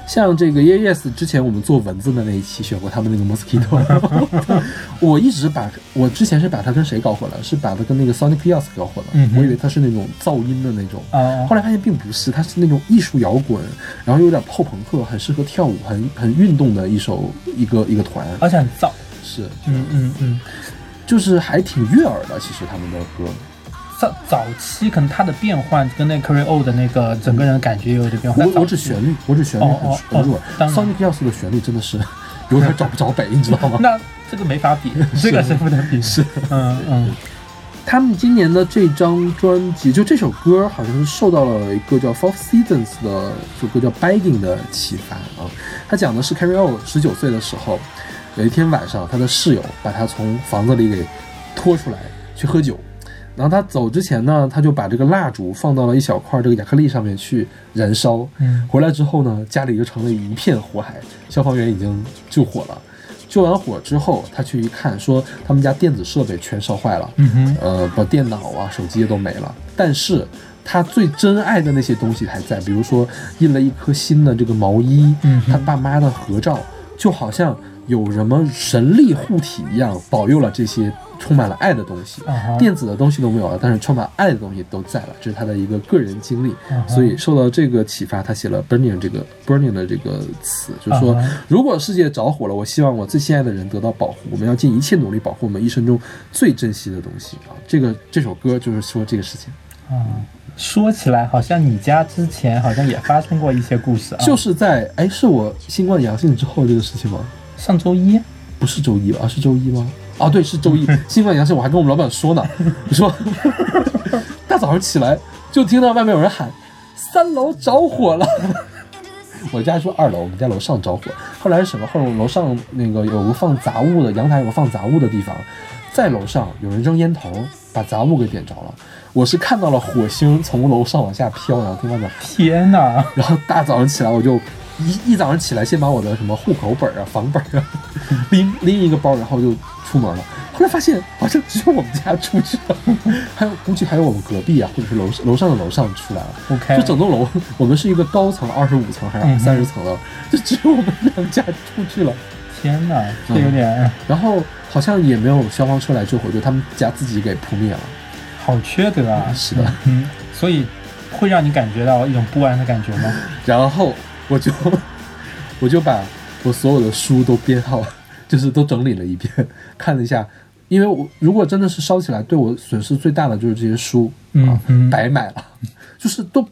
像这个 Yes Yes 之前我们做蚊子的那一期选过他们那个 Mosquito，我一直把我之前是把它跟谁搞混了？是把它跟那个 Sonic Youth 搞混了。嗯我以为它是那种噪音的那种，哦后来发现并不是，它是那种艺术摇滚，然后有点后朋克，很适合跳舞，很很运动的一首一个一个团。而且很燥。是，嗯嗯嗯，就是还挺悦耳的，其实他们的歌。早早期可能他的变换跟那 Carry O 的那个整个人的感觉有点变化。我指旋律，我指旋律很弱哦。当然 Sonic Youth 的旋律真的是 有点找不着北，你知道吗？那这个没法比，这个是不能比。是，嗯嗯，他们今年的这张专辑，就这首歌，好像是受到了一个叫 Four Seasons 的这歌叫 Begging 的启发啊。他讲的是 Carrie O 十九岁的时候，有一天晚上，他的室友把他从房子里给拖出来去喝酒。然后他走之前呢，他就把这个蜡烛放到了一小块这个亚克力上面去燃烧。嗯回来之后呢，家里就成了一片火海，消防员已经救火了。救完火之后，他去一看，说他们家电子设备全烧坏了，嗯哼，呃，把电脑啊、手机都没了。但是他最珍爱的那些东西还在，比如说印了一颗新的这个毛衣，嗯他爸妈的合照，就好像有什么神力护体一样，保佑了这些充满了爱的东西。电子的东西都没有了，但是充满爱的东西都在了，这是他的一个个人经历。所以受到这个启发，他写了 “burning” 这个 “burning” 的这个词，就是说如果世界着火了，我希望我最心爱的人得到保护，我们要尽一切努力保护我们一生中最珍惜的东西啊。这个这首歌就是说这个事情，啊，说起来好像你家之前好像也发生过一些故事啊，就是在哎，是我新冠阳性之后这个事情吗？上周一，不是周一吧？啊，是周一吗？哦，对，是周一。新冠阳性，我还跟我们老板说呢，我说 大早上起来就听到外面有人喊三楼着火了。我家说二楼，我们家楼上着火。后来是什么？后来楼上那个有个放杂物的阳台，有个放杂物的地方，在楼上有人扔烟头，把杂物给点着了。我是看到了火星从楼上往下飘，然后听外面天哪！然后大早上起来，我就一一早上起来，先把我的什么户口本啊、房本啊拎拎一个包，然后就出门了。后来发现好像只有我们家出去了，还有估计还有我们隔壁啊，或者是楼楼上的楼上出来了。OK 就整栋楼，我们是一个高层二十五层还是三十层的，就只有我们两家出去了。天哪，这嗯有点然后好像也没有消防车来救火，就他们家自己给扑灭了。好缺德啊！是的，嗯，所以会让你感觉到一种不安的感觉吗？然后我就 我就把我所有的书都编号，就是都整理了一遍，看了一下。因为我如果真的是烧起来，对我损失最大的就是这些书啊，白买了，就是都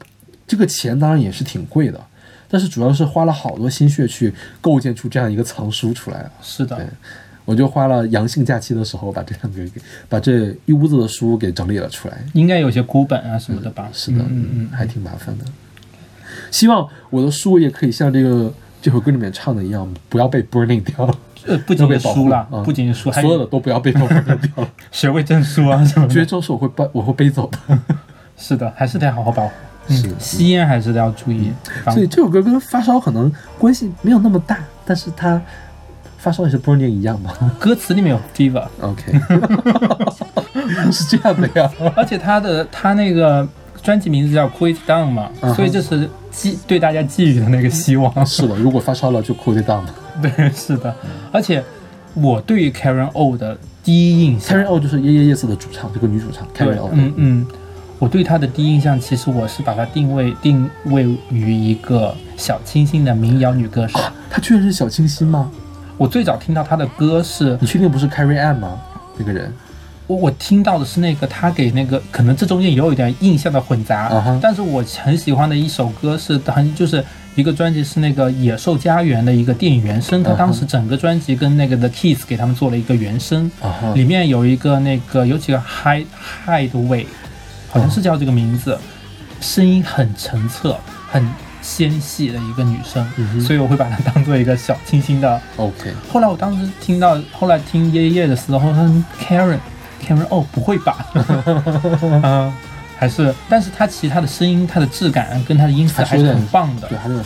这个钱当然也是挺贵的，但是主要是花了好多心血去构建出这样一个藏书出来了。是的，我就花了阳性假期的时候，把这两个给把这一屋子的书给整理了出来。应该有些孤本啊什么的吧？是的，嗯嗯还挺麻烦的。希望我的书也可以像这个这首歌里面唱的一样，不要被 burning 掉，呃，不仅要被保护是书啦，啊不仅是书，所有的都不要被。学位证书啊什么的。绝招是我会背我会背走的。是的，还是得好好保护。是嗯，吸烟还是得要注意。防所以这首歌跟发烧可能关系没有那么大，但是它发烧也是 burning 一样嘛。歌词里面有 fever，OK，是这样的呀。而且他的他那个专辑名字叫 Quit Down 嘛，所以这是寄对大家寄予的那个希望。是的，如果发烧了就 cool it down 嘛。对，是的。而且我对于 Karen O 的第一印象 Karen O 就是夜夜夜色的主唱，这个女主唱 Karen 对 O。，嗯嗯，我对她的第一印象，其实我是把她定位定位于一个小清新的民谣女歌手。她确实是小清新吗？我最早听到她的歌是，你确定不是 Carrie Ann 吗？那个人我我听到的是那个她给那个，可能这中间也有一点印象的混杂但是我很喜欢的一首歌是，很就是一个专辑是那个《野兽家园》的一个电影原声，它啊哈当时整个专辑跟那个 The Kids 给他们做了一个原声，里面有一个那个有几个 Hide Hideaway，好像是叫这个名字，声音很澄澈，很纤细的一个女生，嗯所以我会把它当做一个小清新的。OK，后来我当时听到，后来听耶耶的时候，他说 Karen Karen 哦，不会吧？嗯，还是，但是他其实他的声音、他的质感跟他的音色还是很棒的对，。还是有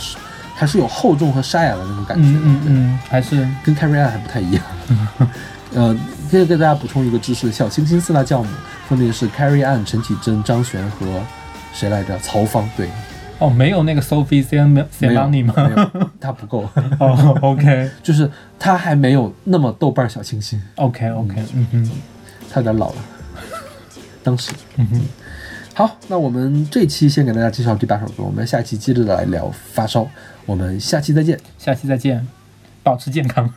还是有厚重和沙哑的那种感觉，嗯嗯嗯，还是跟 Carrie Ann 还不太一样。呃，接着给大家补充一个知识：小清新四大教母分别是 Carrie Ann、陈绮贞、张悬和谁来着？曹芳。对，哦，没有那个 Sophie s a m s a 没 m 有 o n y 吗？他不够，哦，OK 就是他还没有那么豆瓣小清新，OK OK，嗯哼，他有点老了。当时，嗯哼，好，那我们这期先给大家介绍第八首歌，我们下期接着来聊发烧，我们下期再见。下期再见，保持健康。